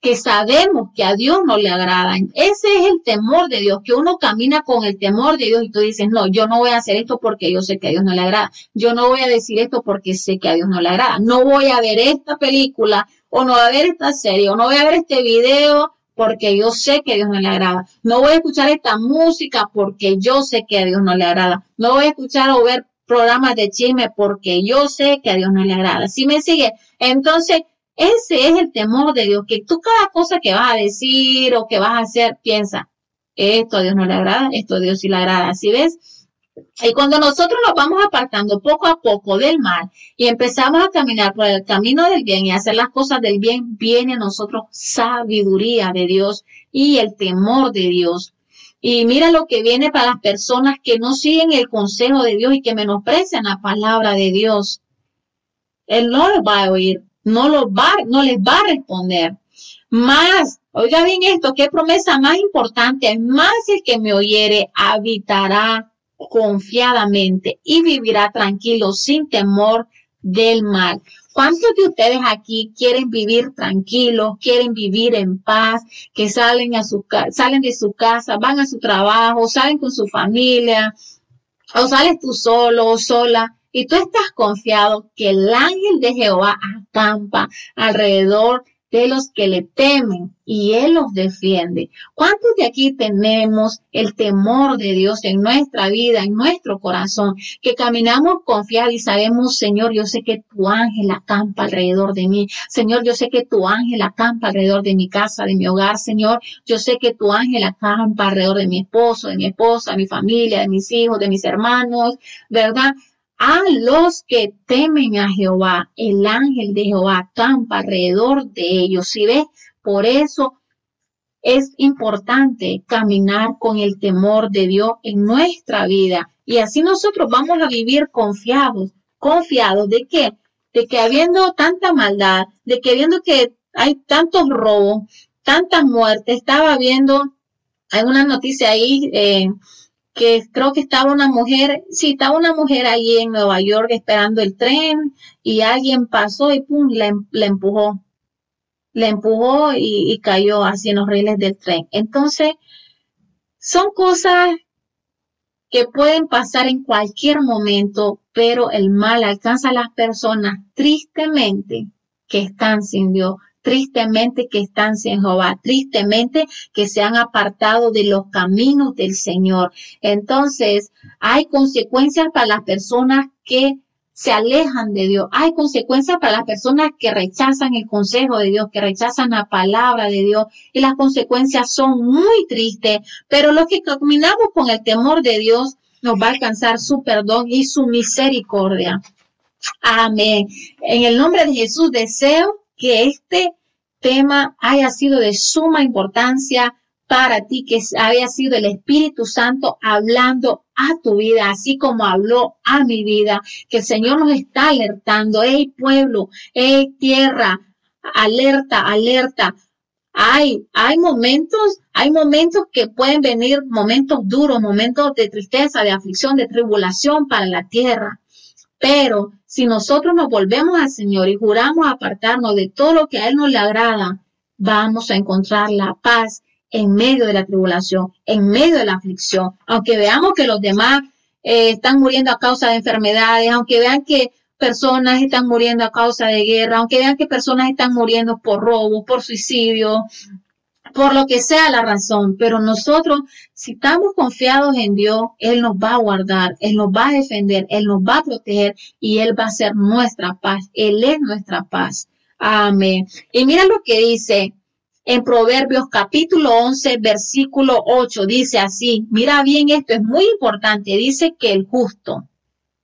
que sabemos que a Dios no le agrada. Ese es el temor de Dios, que uno camina con el temor de Dios y tú dices, no, yo no voy a hacer esto porque yo sé que a Dios no le agrada. Yo no voy a decir esto porque sé que a Dios no le agrada. No voy a ver esta película o no voy a ver esta serie o no voy a ver este video porque yo sé que a Dios no le agrada. No voy a escuchar esta música porque yo sé que a Dios no le agrada. No voy a escuchar o ver programas de chisme porque yo sé que a Dios no le agrada. Si me sigue, entonces ese es el temor de Dios, que tú cada cosa que vas a decir o que vas a hacer, piensa, esto a Dios no le agrada, esto a Dios sí le agrada. ¿Sí ves? Y cuando nosotros nos vamos apartando poco a poco del mal y empezamos a caminar por el camino del bien y hacer las cosas del bien, viene a nosotros sabiduría de Dios y el temor de Dios. Y mira lo que viene para las personas que no siguen el consejo de Dios y que menosprecian la palabra de Dios. Él no lo va a oír no, lo va, no les va a responder. Más, oiga bien esto, qué promesa más importante, más el que me oyere habitará confiadamente y vivirá tranquilo sin temor del mal. ¿Cuántos de ustedes aquí quieren vivir tranquilos, quieren vivir en paz, que salen, a su, salen de su casa, van a su trabajo, salen con su familia, o sales tú solo o sola y tú estás confiado que el ángel de Jehová acampa alrededor de los que le temen y Él los defiende. ¿Cuántos de aquí tenemos el temor de Dios en nuestra vida, en nuestro corazón, que caminamos confiados y sabemos, Señor, yo sé que tu ángel acampa alrededor de mí. Señor, yo sé que tu ángel acampa alrededor de mi casa, de mi hogar. Señor, yo sé que tu ángel acampa alrededor de mi esposo, de mi esposa, de mi familia, de mis hijos, de mis hermanos, ¿verdad? A los que temen a Jehová, el ángel de Jehová campa alrededor de ellos. Si ves, por eso es importante caminar con el temor de Dios en nuestra vida. Y así nosotros vamos a vivir confiados, confiados de que, de que habiendo tanta maldad, de que viendo que hay tantos robos, tantas muertes, estaba viendo, hay una noticia ahí, eh, que creo que estaba una mujer, sí, estaba una mujer allí en Nueva York esperando el tren y alguien pasó y pum, la, em, empujó. Le empujó y, y, cayó así en los rieles del tren. Entonces, son cosas que pueden pasar en cualquier momento, pero el mal alcanza a las personas tristemente que están sin Dios tristemente que están sin Jehová, tristemente que se han apartado de los caminos del Señor. Entonces, hay consecuencias para las personas que se alejan de Dios. Hay consecuencias para las personas que rechazan el consejo de Dios, que rechazan la palabra de Dios. Y las consecuencias son muy tristes, pero los que caminamos con el temor de Dios nos va a alcanzar su perdón y su misericordia. Amén. En el nombre de Jesús deseo que este tema haya sido de suma importancia para ti, que haya sido el Espíritu Santo hablando a tu vida, así como habló a mi vida, que el Señor nos está alertando, hey pueblo, hey tierra, alerta, alerta. Hay, hay momentos, hay momentos que pueden venir, momentos duros, momentos de tristeza, de aflicción, de tribulación para la tierra. Pero si nosotros nos volvemos al Señor y juramos apartarnos de todo lo que a Él no le agrada, vamos a encontrar la paz en medio de la tribulación, en medio de la aflicción. Aunque veamos que los demás eh, están muriendo a causa de enfermedades, aunque vean que personas están muriendo a causa de guerra, aunque vean que personas están muriendo por robo, por suicidio, por lo que sea la razón, pero nosotros, si estamos confiados en Dios, Él nos va a guardar, Él nos va a defender, Él nos va a proteger y Él va a ser nuestra paz, Él es nuestra paz. Amén. Y mira lo que dice en Proverbios capítulo 11, versículo 8, dice así, mira bien esto, es muy importante, dice que el justo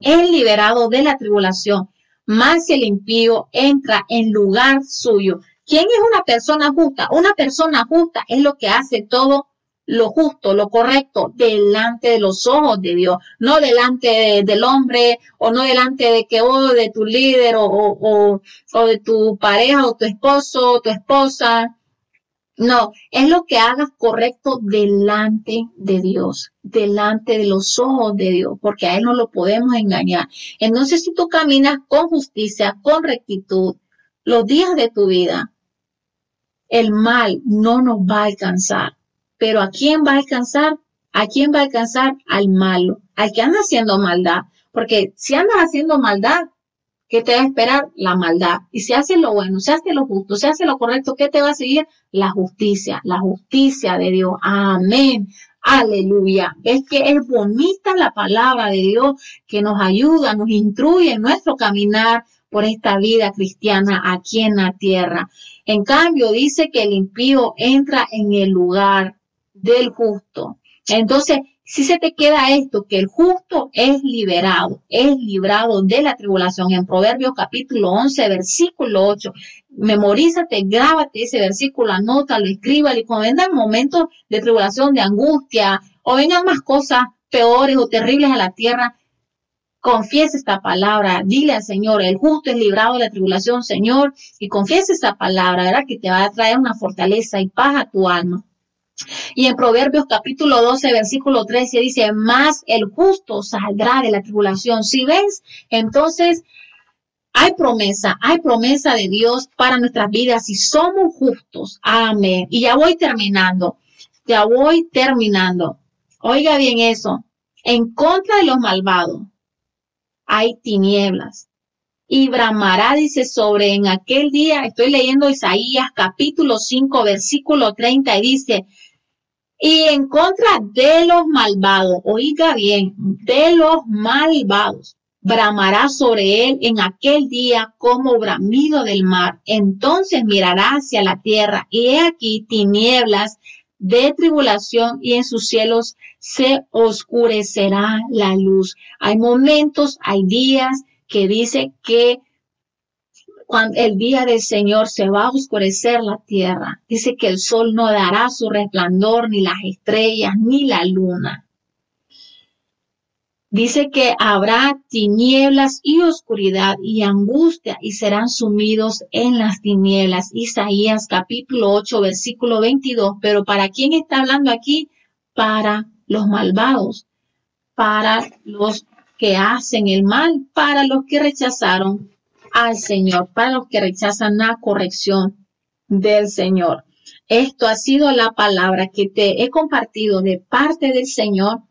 es liberado de la tribulación, más el impío entra en lugar suyo. ¿Quién es una persona justa? Una persona justa es lo que hace todo lo justo, lo correcto, delante de los ojos de Dios, no delante del hombre o no delante de que o de tu líder o, o, o de tu pareja o tu esposo o tu esposa. No, es lo que hagas correcto delante de Dios, delante de los ojos de Dios, porque a Él no lo podemos engañar. Entonces, si tú caminas con justicia, con rectitud, los días de tu vida, el mal no nos va a alcanzar. Pero ¿a quién va a alcanzar? ¿A quién va a alcanzar? Al malo, al que anda haciendo maldad. Porque si andas haciendo maldad, ¿qué te va a esperar? La maldad. Y si haces lo bueno, si haces lo justo, si haces lo correcto, ¿qué te va a seguir? La justicia, la justicia de Dios. Amén. Aleluya. Es que es bonita la palabra de Dios que nos ayuda, nos instruye en nuestro caminar por esta vida cristiana aquí en la tierra. En cambio, dice que el impío entra en el lugar del justo. Entonces, si se te queda esto, que el justo es liberado, es librado de la tribulación. En Proverbios capítulo 11, versículo 8, memorízate, grábate ese versículo, anótalo, escríbalo y cuando vengan momentos de tribulación, de angustia o vengan más cosas peores o terribles a la tierra, confiesa esta palabra, dile al Señor, el justo es librado de la tribulación, Señor, y confiesa esta palabra, ¿verdad? Que te va a traer una fortaleza y paz a tu alma. Y en Proverbios capítulo 12, versículo 13 dice, más el justo saldrá de la tribulación. Si ves, entonces hay promesa, hay promesa de Dios para nuestras vidas si somos justos. Amén. Y ya voy terminando, ya voy terminando. Oiga bien eso, en contra de los malvados hay tinieblas. Y bramará, dice, sobre en aquel día, estoy leyendo Isaías capítulo 5, versículo 30, y dice, y en contra de los malvados, oiga bien, de los malvados, bramará sobre él en aquel día como bramido del mar. Entonces mirará hacia la tierra y he aquí tinieblas de tribulación y en sus cielos se oscurecerá la luz. Hay momentos, hay días que dice que cuando el día del Señor se va a oscurecer la tierra. Dice que el sol no dará su resplandor, ni las estrellas, ni la luna. Dice que habrá tinieblas y oscuridad y angustia y serán sumidos en las tinieblas. Isaías capítulo 8, versículo 22. Pero ¿para quién está hablando aquí? Para los malvados, para los que hacen el mal, para los que rechazaron al Señor, para los que rechazan la corrección del Señor. Esto ha sido la palabra que te he compartido de parte del Señor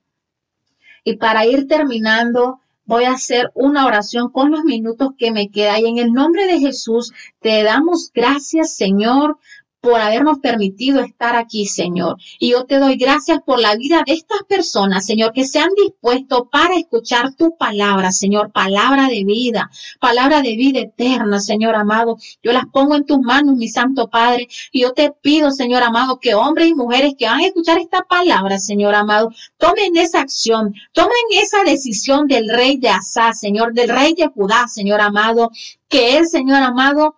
y para ir terminando, voy a hacer una oración con los minutos que me quedan. Y en el nombre de Jesús, te damos gracias, Señor, por habernos permitido estar aquí, Señor. Y yo te doy gracias por la vida de estas personas, Señor, que se han dispuesto para escuchar tu palabra, Señor, palabra de vida, palabra de vida eterna, Señor amado. Yo las pongo en tus manos, mi Santo Padre, y yo te pido, Señor amado, que hombres y mujeres que van a escuchar esta palabra, Señor amado, tomen esa acción, tomen esa decisión del rey de Asá, Señor, del rey de Judá, Señor amado, que el Señor amado,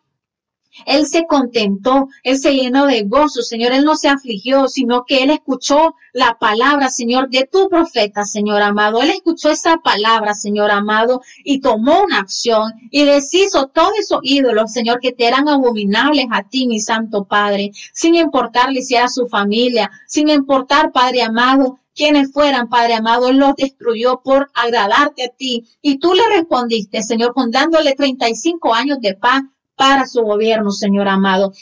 él se contentó, Él se llenó de gozo, Señor. Él no se afligió, sino que Él escuchó la palabra, Señor, de tu profeta, Señor amado. Él escuchó esa palabra, Señor amado, y tomó una acción y deshizo todos esos ídolos, Señor, que te eran abominables a ti, mi Santo Padre, sin importarle si era su familia, sin importar, Padre amado, quienes fueran, Padre amado, los destruyó por agradarte a ti. Y tú le respondiste, Señor, con dándole 35 años de paz para su gobierno, Señor amado.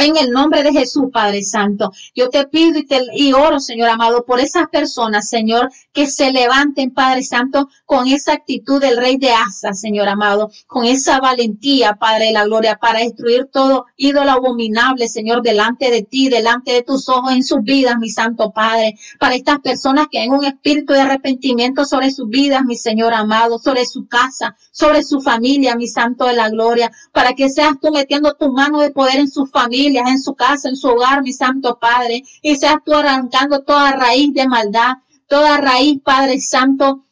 En el nombre de Jesús, Padre Santo, yo te pido y, te, oro, Señor amado, por esas personas, Señor, que se levanten, Padre Santo, con esa actitud del Rey de Asa, Señor amado, con esa valentía, Padre de la Gloria, para destruir todo ídolo abominable, Señor, delante de ti, delante de tus ojos, en sus vidas, mi Santo Padre, para estas personas que hay un espíritu de arrepentimiento sobre sus vidas, mi Señor amado, sobre su casa, sobre su familia, mi Santo de la Gloria, para que seas tú metiendo tu mano de poder en su familia en su casa, en su hogar, mi Santo Padre, y seas tú arrancando toda raíz de maldad, toda raíz, Padre Santo,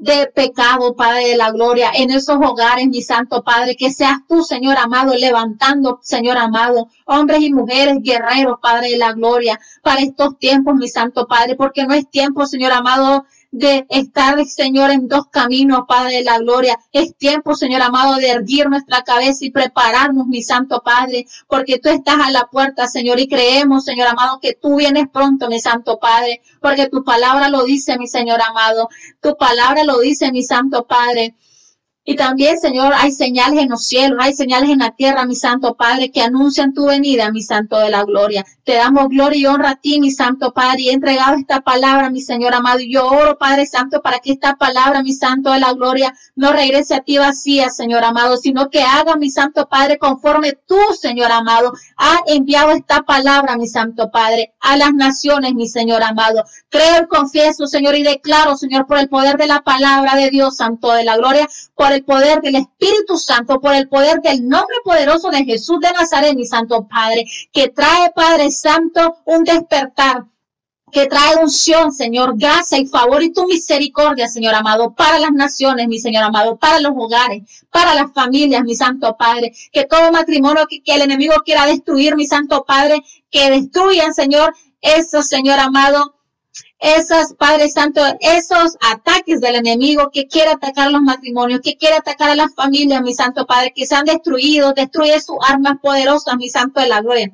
de pecado, Padre de la gloria, en esos hogares, mi Santo Padre, que seas tú, Señor amado, levantando, Señor amado, hombres y mujeres, guerreros, Padre de la gloria, para estos tiempos, mi Santo Padre, porque no es tiempo, Señor amado, de estar, Señor, en dos caminos, Padre de la gloria. Es tiempo, Señor amado, de erguir nuestra cabeza y prepararnos, mi Santo Padre, porque tú estás a la puerta, Señor, y creemos, Señor amado, que tú vienes pronto, mi Santo Padre, porque tu palabra lo dice, mi Señor amado. Tu palabra lo dice, mi Santo Padre. Y también, Señor, hay señales en los cielos, hay señales en la tierra, mi Santo Padre, que anuncian tu venida, mi Santo de la gloria. Te damos gloria y honra a ti, mi Santo Padre, y he entregado esta palabra, mi Señor amado. Y yo oro, Padre Santo, para que esta palabra, mi Santo de la gloria, no regrese a ti vacía, Señor amado, sino que haga, mi Santo Padre, conforme tú, Señor amado, ha enviado esta palabra, mi Santo Padre, a las naciones, mi Señor amado. Creo y confieso, Señor, y declaro, Señor, por el poder de la palabra de Dios, Santo de la gloria, por el poder del Espíritu Santo, por el poder del nombre poderoso de Jesús de Nazaret, mi Santo Padre, que trae, Padre Santo, un despertar que trae unción, Señor, gracia y favor y tu misericordia, Señor amado, para las naciones, mi Señor amado, para los hogares, para las familias, mi Santo Padre, que todo matrimonio que, que el enemigo quiera destruir, mi Santo Padre, que destruyan, Señor, eso, Señor amado, esos, Padre Santo, esos ataques del enemigo que quiere atacar los matrimonios, que quiere atacar a las familias, mi Santo Padre, que se han destruido, destruye sus armas poderosas, mi Santo de la Gloria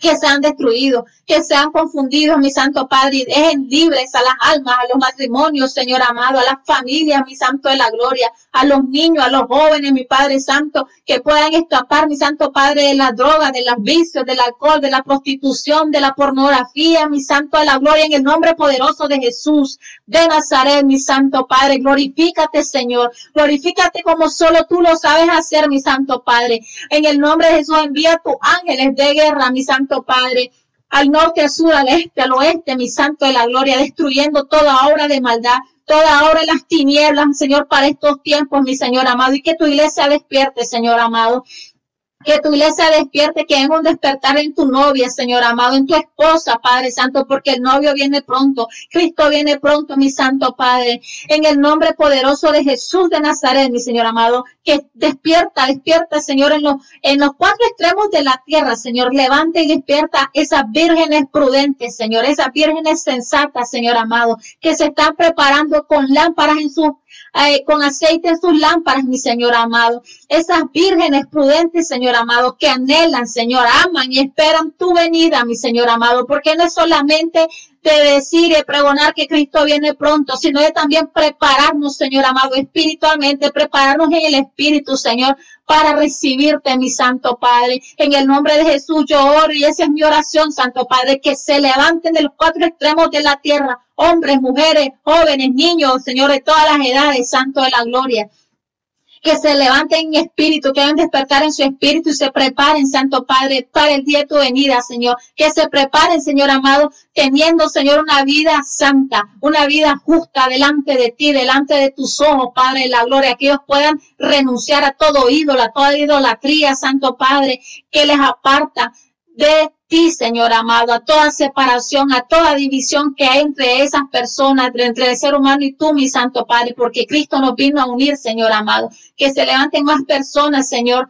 que se han destruido, que se han confundido, mi Santo Padre, y dejen libres a las almas, a los matrimonios, Señor amado, a las familias, mi Santo de la Gloria, a los niños, a los jóvenes, mi Padre Santo, que puedan escapar, mi Santo Padre, de la droga, de los vicios, del alcohol, de la prostitución, de la pornografía, mi Santo de la Gloria, en el nombre poderoso de Jesús de Nazaret, mi Santo Padre, glorifícate, Señor, glorifícate como solo tú lo sabes hacer, mi Santo Padre, en el nombre de Jesús, envía tus ángeles de guerra, mi Santo Santo Padre, al norte, al sur, al este, al oeste, mi Santo de la Gloria, destruyendo toda obra de maldad, toda obra de las tinieblas, Señor, para estos tiempos, mi Señor amado, y que tu iglesia despierte, Señor amado, que tu iglesia despierte, que en un despertar en tu novia, Señor amado, en tu esposa, Padre Santo, porque el novio viene pronto, Cristo viene pronto, mi Santo Padre, en el nombre poderoso de Jesús de Nazaret, mi Señor amado, que despierta, despierta, Señor, en los, en los cuatro extremos de la tierra, Señor, levanta y despierta esas vírgenes prudentes, Señor, esas vírgenes sensatas, Señor amado, que se están preparando con lámparas en sus eh, con aceite en sus lámparas, mi Señor amado. Esas vírgenes prudentes, Señor amado, que anhelan, Señor, aman y esperan tu venida, mi Señor amado, porque no es solamente de decir y pregonar que Cristo viene pronto, sino de también prepararnos, Señor amado, espiritualmente, prepararnos en el Espíritu, Señor, para recibirte, mi Santo Padre. En el nombre de Jesús yo oro y esa es mi oración, Santo Padre, que se levanten de los cuatro extremos de la tierra, hombres, mujeres, jóvenes, niños, Señor, de todas las edades, Santo de la Gloria que se levanten en espíritu, que deben despertar en su espíritu y se preparen, Santo Padre, para el día de tu venida, Señor. Que se preparen, Señor amado, teniendo, Señor, una vida santa, una vida justa delante de ti, delante de tus ojos, Padre la gloria. Que ellos puedan renunciar a todo ídolo, a toda idolatría, Santo Padre, que les aparta de ti, Señor amado, a toda separación, a toda división que hay entre esas personas, entre el ser humano y tú, mi Santo Padre, porque Cristo nos vino a unir, Señor amado. Que se levanten más personas, Señor,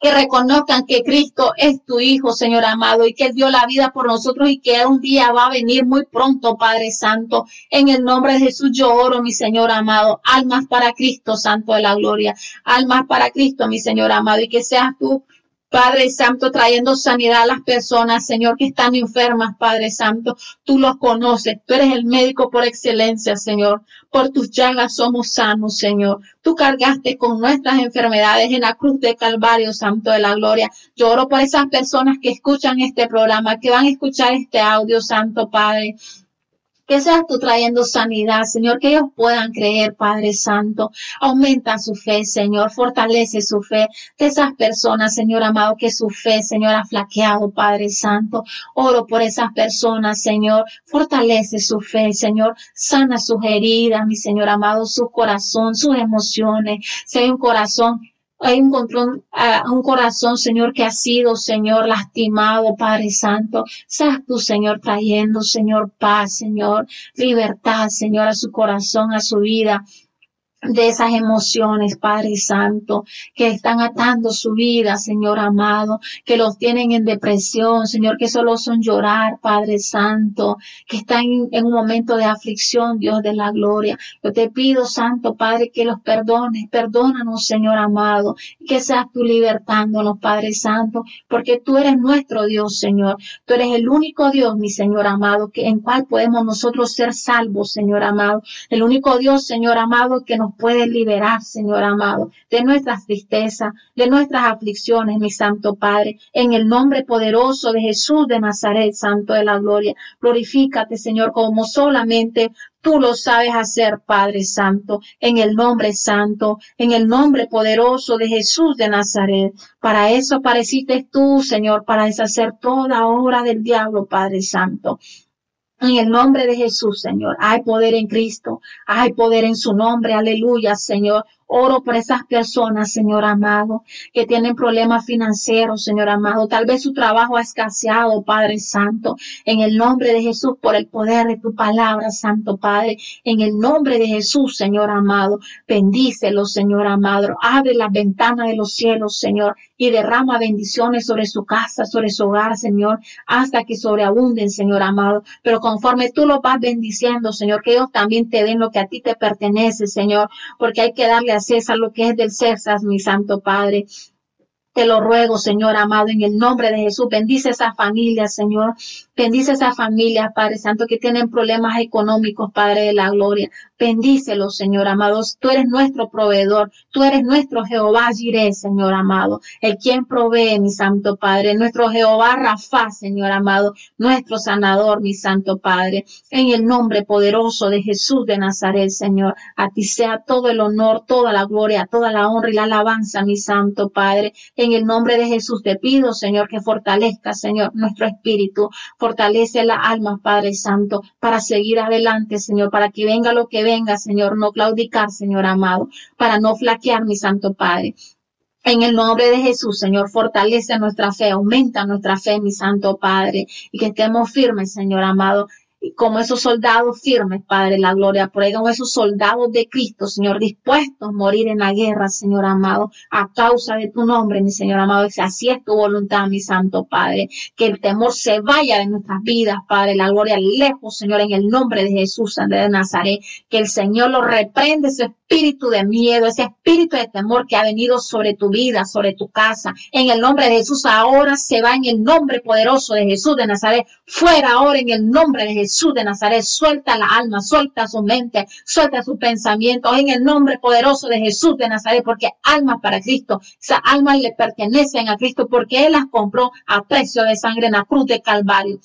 que reconozcan que Cristo es tu Hijo, Señor amado, y que Él dio la vida por nosotros y que un día va a venir muy pronto, Padre Santo. En el nombre de Jesús yo oro, mi Señor amado, almas para Cristo, Santo de la Gloria, almas para Cristo, mi Señor amado, y que seas tú Padre Santo, trayendo sanidad a las personas, Señor, que están enfermas, Padre Santo. Tú los conoces, tú eres el médico por excelencia, Señor. Por tus llagas somos sanos, Señor. Tú cargaste con nuestras enfermedades en la cruz de Calvario, Santo de la Gloria. Yo oro por esas personas que escuchan este programa, que van a escuchar este audio, Santo Padre que seas tú trayendo sanidad, Señor, que ellos puedan creer, Padre Santo. Aumenta su fe, Señor, fortalece su fe de esas personas, Señor amado, que su fe, Señor, ha flaqueado, Padre Santo. Oro por esas personas, Señor, fortalece su fe, Señor, sana sus heridas, mi Señor amado, su corazón, sus emociones. Hay un corazón hay un, control, un corazón, Señor, que ha sido, Señor, lastimado, Padre Santo. Seas tú, Señor, trayendo, Señor, paz, Señor, libertad, Señor, a su corazón, a su vida de esas emociones, Padre Santo, que están atando su vida, Señor amado, que los tienen en depresión, Señor, que solo son llorar, Padre Santo, que están en un momento de aflicción, Dios de la gloria. Yo te pido, Santo Padre, que los perdones, perdónanos, Señor amado, que seas tú libertándonos, Padre Santo, porque tú eres nuestro Dios, Señor. Tú eres el único Dios, mi Señor amado, que en cual podemos nosotros ser salvos, Señor amado. El único Dios, Señor amado, que nos puede liberar, Señor amado, de nuestras tristezas, de nuestras aflicciones, mi Santo Padre, en el nombre poderoso de Jesús de Nazaret, Santo de la Gloria. Glorifícate, Señor, como solamente Tú lo sabes hacer, Padre Santo, en el nombre santo, en el nombre poderoso de Jesús de Nazaret. Para eso apareciste tú, Señor, para deshacer toda obra del diablo, Padre Santo. En el nombre de Jesús, Señor, hay poder en Cristo, hay poder en su nombre, aleluya, Señor. Oro por esas personas, Señor amado, que tienen problemas financieros, Señor amado. Tal vez su trabajo ha escaseado, Padre Santo. En el nombre de Jesús, por el poder de tu palabra, Santo Padre. En el nombre de Jesús, Señor amado. Bendícelo, Señor amado. Abre las ventanas de los cielos, Señor, y derrama bendiciones sobre su casa, sobre su hogar, Señor, hasta que sobreabunden, Señor amado. Pero conforme tú lo vas bendiciendo, Señor, que ellos también te den lo que a ti te pertenece, Señor, porque hay que darle César lo que es del César, mi Santo Padre. Te lo ruego, Señor amado, en el nombre de Jesús. Bendice esa familia, Señor. Bendice esa familia, Padre Santo, que tienen problemas económicos, Padre de la gloria. Bendícelos, Señor amado. Tú eres nuestro proveedor. Tú eres nuestro Jehová Jireh, Señor amado. El quien provee, mi Santo Padre. Nuestro Jehová Rafa, Señor amado. Nuestro sanador, mi Santo Padre. En el nombre poderoso de Jesús de Nazaret, Señor. A ti sea todo el honor, toda la gloria, toda la honra y la alabanza, mi Santo Padre. En el nombre de Jesús te pido, Señor, que fortalezca, Señor, nuestro espíritu. Fortalece la alma, Padre Santo, para seguir adelante, Señor, para que venga lo que venga, Señor, no claudicar, Señor amado, para no flaquear, mi Santo Padre. En el nombre de Jesús, Señor, fortalece nuestra fe, aumenta nuestra fe, mi Santo Padre, y que estemos firmes, Señor amado, como esos soldados firmes, Padre, la gloria, por como esos soldados de Cristo, Señor, dispuestos a morir en la guerra, Señor amado, a causa de tu nombre, mi Señor amado, que así es tu voluntad, mi Santo Padre, que el temor se vaya de nuestras vidas, Padre, la gloria lejos, Señor, en el nombre de Jesús de Nazaret, que el Señor lo reprende ese espíritu de miedo, ese espíritu de temor que ha venido sobre tu vida, sobre tu casa, en el nombre de Jesús, ahora se va en el nombre poderoso de Jesús de Nazaret, fuera ahora en el nombre de Jesús Jesús de Nazaret, suelta la alma, suelta su mente, suelta sus pensamientos en el nombre poderoso de Jesús de Nazaret, porque almas para Cristo, esas almas le pertenecen a Cristo porque Él las compró a precio de sangre en la cruz de Calvario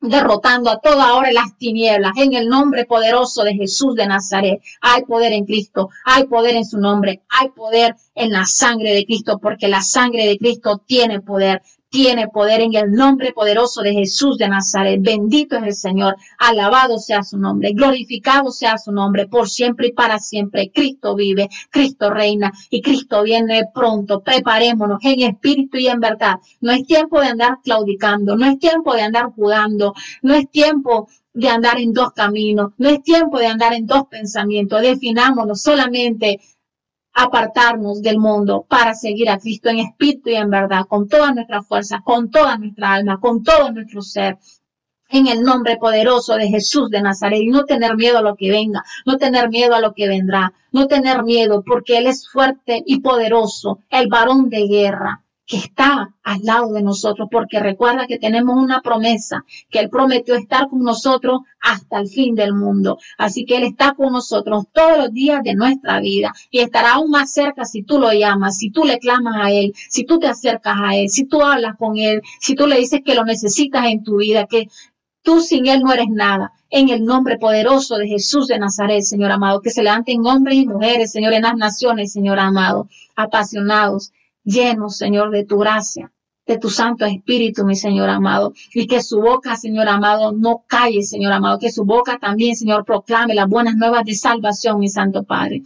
derrotando a toda hora las tinieblas en el nombre poderoso de Jesús de Nazaret. Hay poder en Cristo, hay poder en su nombre, hay poder en la sangre de Cristo, porque la sangre de Cristo tiene poder tiene poder en el nombre poderoso de Jesús de Nazaret. Bendito es el Señor, alabado sea su nombre, glorificado sea su nombre por siempre y para siempre. Cristo vive, Cristo reina y Cristo viene pronto. Preparémonos en espíritu y en verdad. No es tiempo de andar claudicando, no es tiempo de andar jugando, no es tiempo de andar en dos caminos, no es tiempo de andar en dos pensamientos. Definámonos solamente apartarnos del mundo para seguir a Cristo en espíritu y en verdad, con todas nuestras fuerzas, con toda nuestra alma, con todo nuestro ser, en el nombre poderoso de Jesús de Nazaret y no tener miedo a lo que venga, no tener miedo a lo que vendrá, no tener miedo porque Él es fuerte y poderoso, el varón de guerra. Que está al lado de nosotros, porque recuerda que tenemos una promesa, que Él prometió estar con nosotros hasta el fin del mundo. Así que Él está con nosotros todos los días de nuestra vida y estará aún más cerca si tú lo llamas, si tú le clamas a Él, si tú te acercas a Él, si tú hablas con Él, si tú le dices que lo necesitas en tu vida, que tú sin Él no eres nada. En el nombre poderoso de Jesús de Nazaret, Señor amado, que se levanten hombres y mujeres, Señor, en las naciones, Señor amado, apasionados llenos, Señor, de tu gracia, de tu Santo Espíritu, mi Señor amado, y que su boca, Señor amado, no calle, Señor amado, que su boca también, Señor, proclame las buenas nuevas de salvación, mi Santo Padre.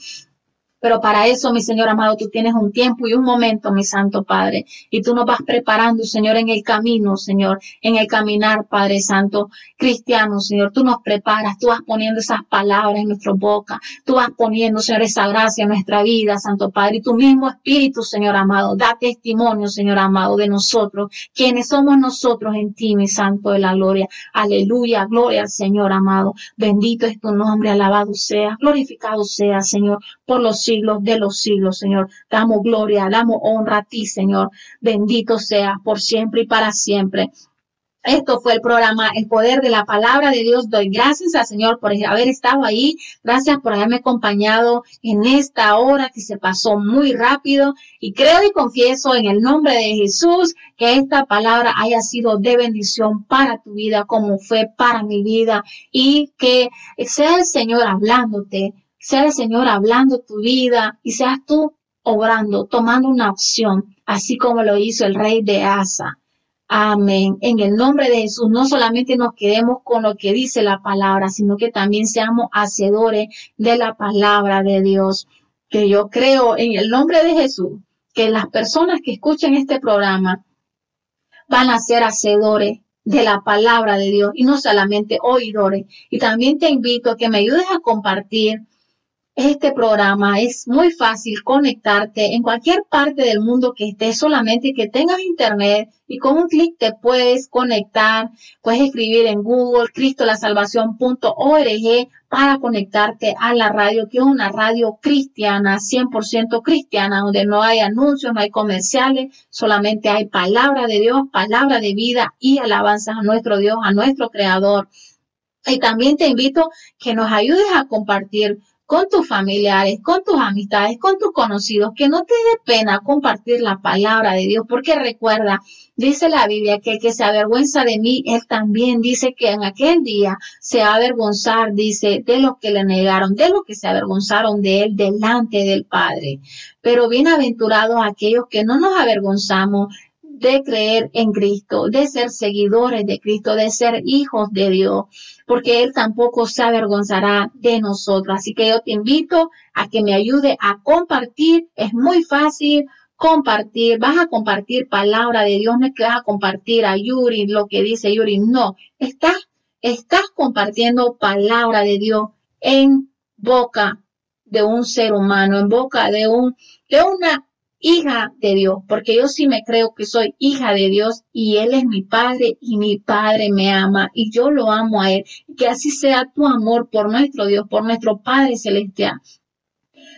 Pero para eso, mi Señor amado, tú tienes un tiempo y un momento, mi Santo Padre. Y tú nos vas preparando, Señor, en el camino, Señor, en el caminar, Padre Santo, cristiano, Señor. Tú nos preparas, tú vas poniendo esas palabras en nuestra boca. Tú vas poniendo, Señor, esa gracia en nuestra vida, Santo Padre. Y tu mismo Espíritu, Señor amado, da testimonio, Señor amado, de nosotros. Quienes somos nosotros en ti, mi Santo de la gloria. Aleluya, gloria al Señor amado. Bendito es tu nombre, alabado sea, glorificado sea, Señor, por los siglos de los siglos, Señor. Damos gloria, damos honra a ti, Señor. Bendito sea por siempre y para siempre. Esto fue el programa El Poder de la Palabra de Dios. Doy gracias al Señor por haber estado ahí. Gracias por haberme acompañado en esta hora que se pasó muy rápido. Y creo y confieso en el nombre de Jesús que esta palabra haya sido de bendición para tu vida como fue para mi vida. Y que sea el Señor hablándote, sea el Señor hablando tu vida y seas tú obrando, tomando una opción, así como lo hizo el rey de Asa. Amén. En el nombre de Jesús, no solamente nos quedemos con lo que dice la palabra, sino que también seamos hacedores de la palabra de Dios. Que yo creo en el nombre de Jesús que las personas que escuchen este programa van a ser hacedores de la palabra de Dios y no solamente oidores. Y también te invito a que me ayudes a compartir este programa. Es muy fácil conectarte en cualquier parte del mundo que estés, solamente que tengas internet y con un clic te puedes conectar. Puedes escribir en Google cristolasalvación.org para conectarte a la radio, que es una radio cristiana, 100% cristiana, donde no hay anuncios, no hay comerciales, solamente hay palabra de Dios, palabra de vida y alabanzas a nuestro Dios, a nuestro Creador. Y también te invito que nos ayudes a compartir con tus familiares, con tus amistades, con tus conocidos, que no te dé pena compartir la palabra de Dios, porque recuerda, dice la Biblia que el que se avergüenza de mí, él también dice que en aquel día se va a avergonzar, dice, de los que le negaron, de los que se avergonzaron de él delante del Padre. Pero bienaventurados aquellos que no nos avergonzamos de creer en Cristo, de ser seguidores de Cristo, de ser hijos de Dios porque Él tampoco se avergonzará de nosotros. Así que yo te invito a que me ayude a compartir. Es muy fácil compartir. Vas a compartir palabra de Dios. No es que vas a compartir a Yuri lo que dice Yuri. No, estás, estás compartiendo palabra de Dios en boca de un ser humano, en boca de un, de una hija de Dios, porque yo sí me creo que soy hija de Dios y Él es mi Padre y mi Padre me ama y yo lo amo a Él. Que así sea tu amor por nuestro Dios, por nuestro Padre Celestial.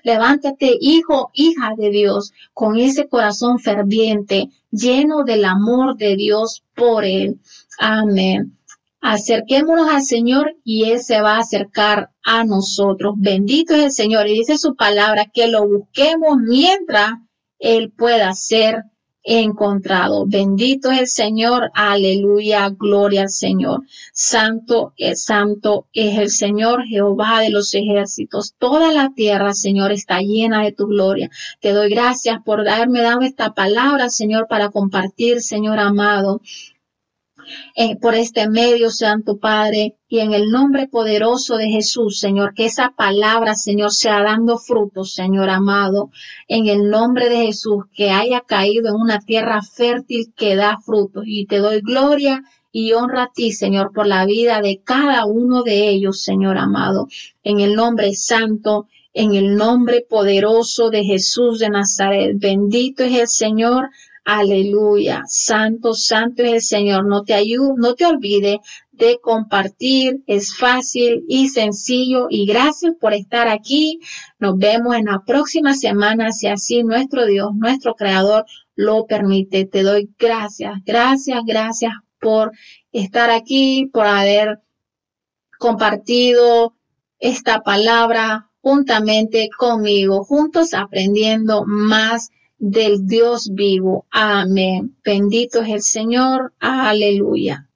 Levántate, hijo, hija de Dios, con ese corazón ferviente, lleno del amor de Dios por Él. Amén. Acerquémonos al Señor y Él se va a acercar a nosotros. Bendito es el Señor. Y dice su palabra que lo busquemos mientras él pueda ser encontrado. Bendito es el Señor, aleluya, gloria al Señor. Santo es santo es el Señor Jehová de los ejércitos. Toda la tierra, Señor, está llena de tu gloria. Te doy gracias por haberme dado esta palabra, Señor, para compartir, Señor amado. Eh, por este medio, Santo Padre, y en el nombre poderoso de Jesús, Señor, que esa palabra, Señor, sea dando frutos, Señor amado, en el nombre de Jesús, que haya caído en una tierra fértil que da frutos. Y te doy gloria y honra a ti, Señor, por la vida de cada uno de ellos, Señor amado, en el nombre santo, en el nombre poderoso de Jesús de Nazaret. Bendito es el Señor. Aleluya. Santo, santo es el Señor. No te ayude, no te olvide de compartir. Es fácil y sencillo. Y gracias por estar aquí. Nos vemos en la próxima semana, si así nuestro Dios, nuestro Creador, lo permite. Te doy gracias, gracias, gracias por estar aquí, por haber compartido esta palabra juntamente conmigo, juntos aprendiendo más del Dios vivo. Amén. Bendito es el Señor. Aleluya.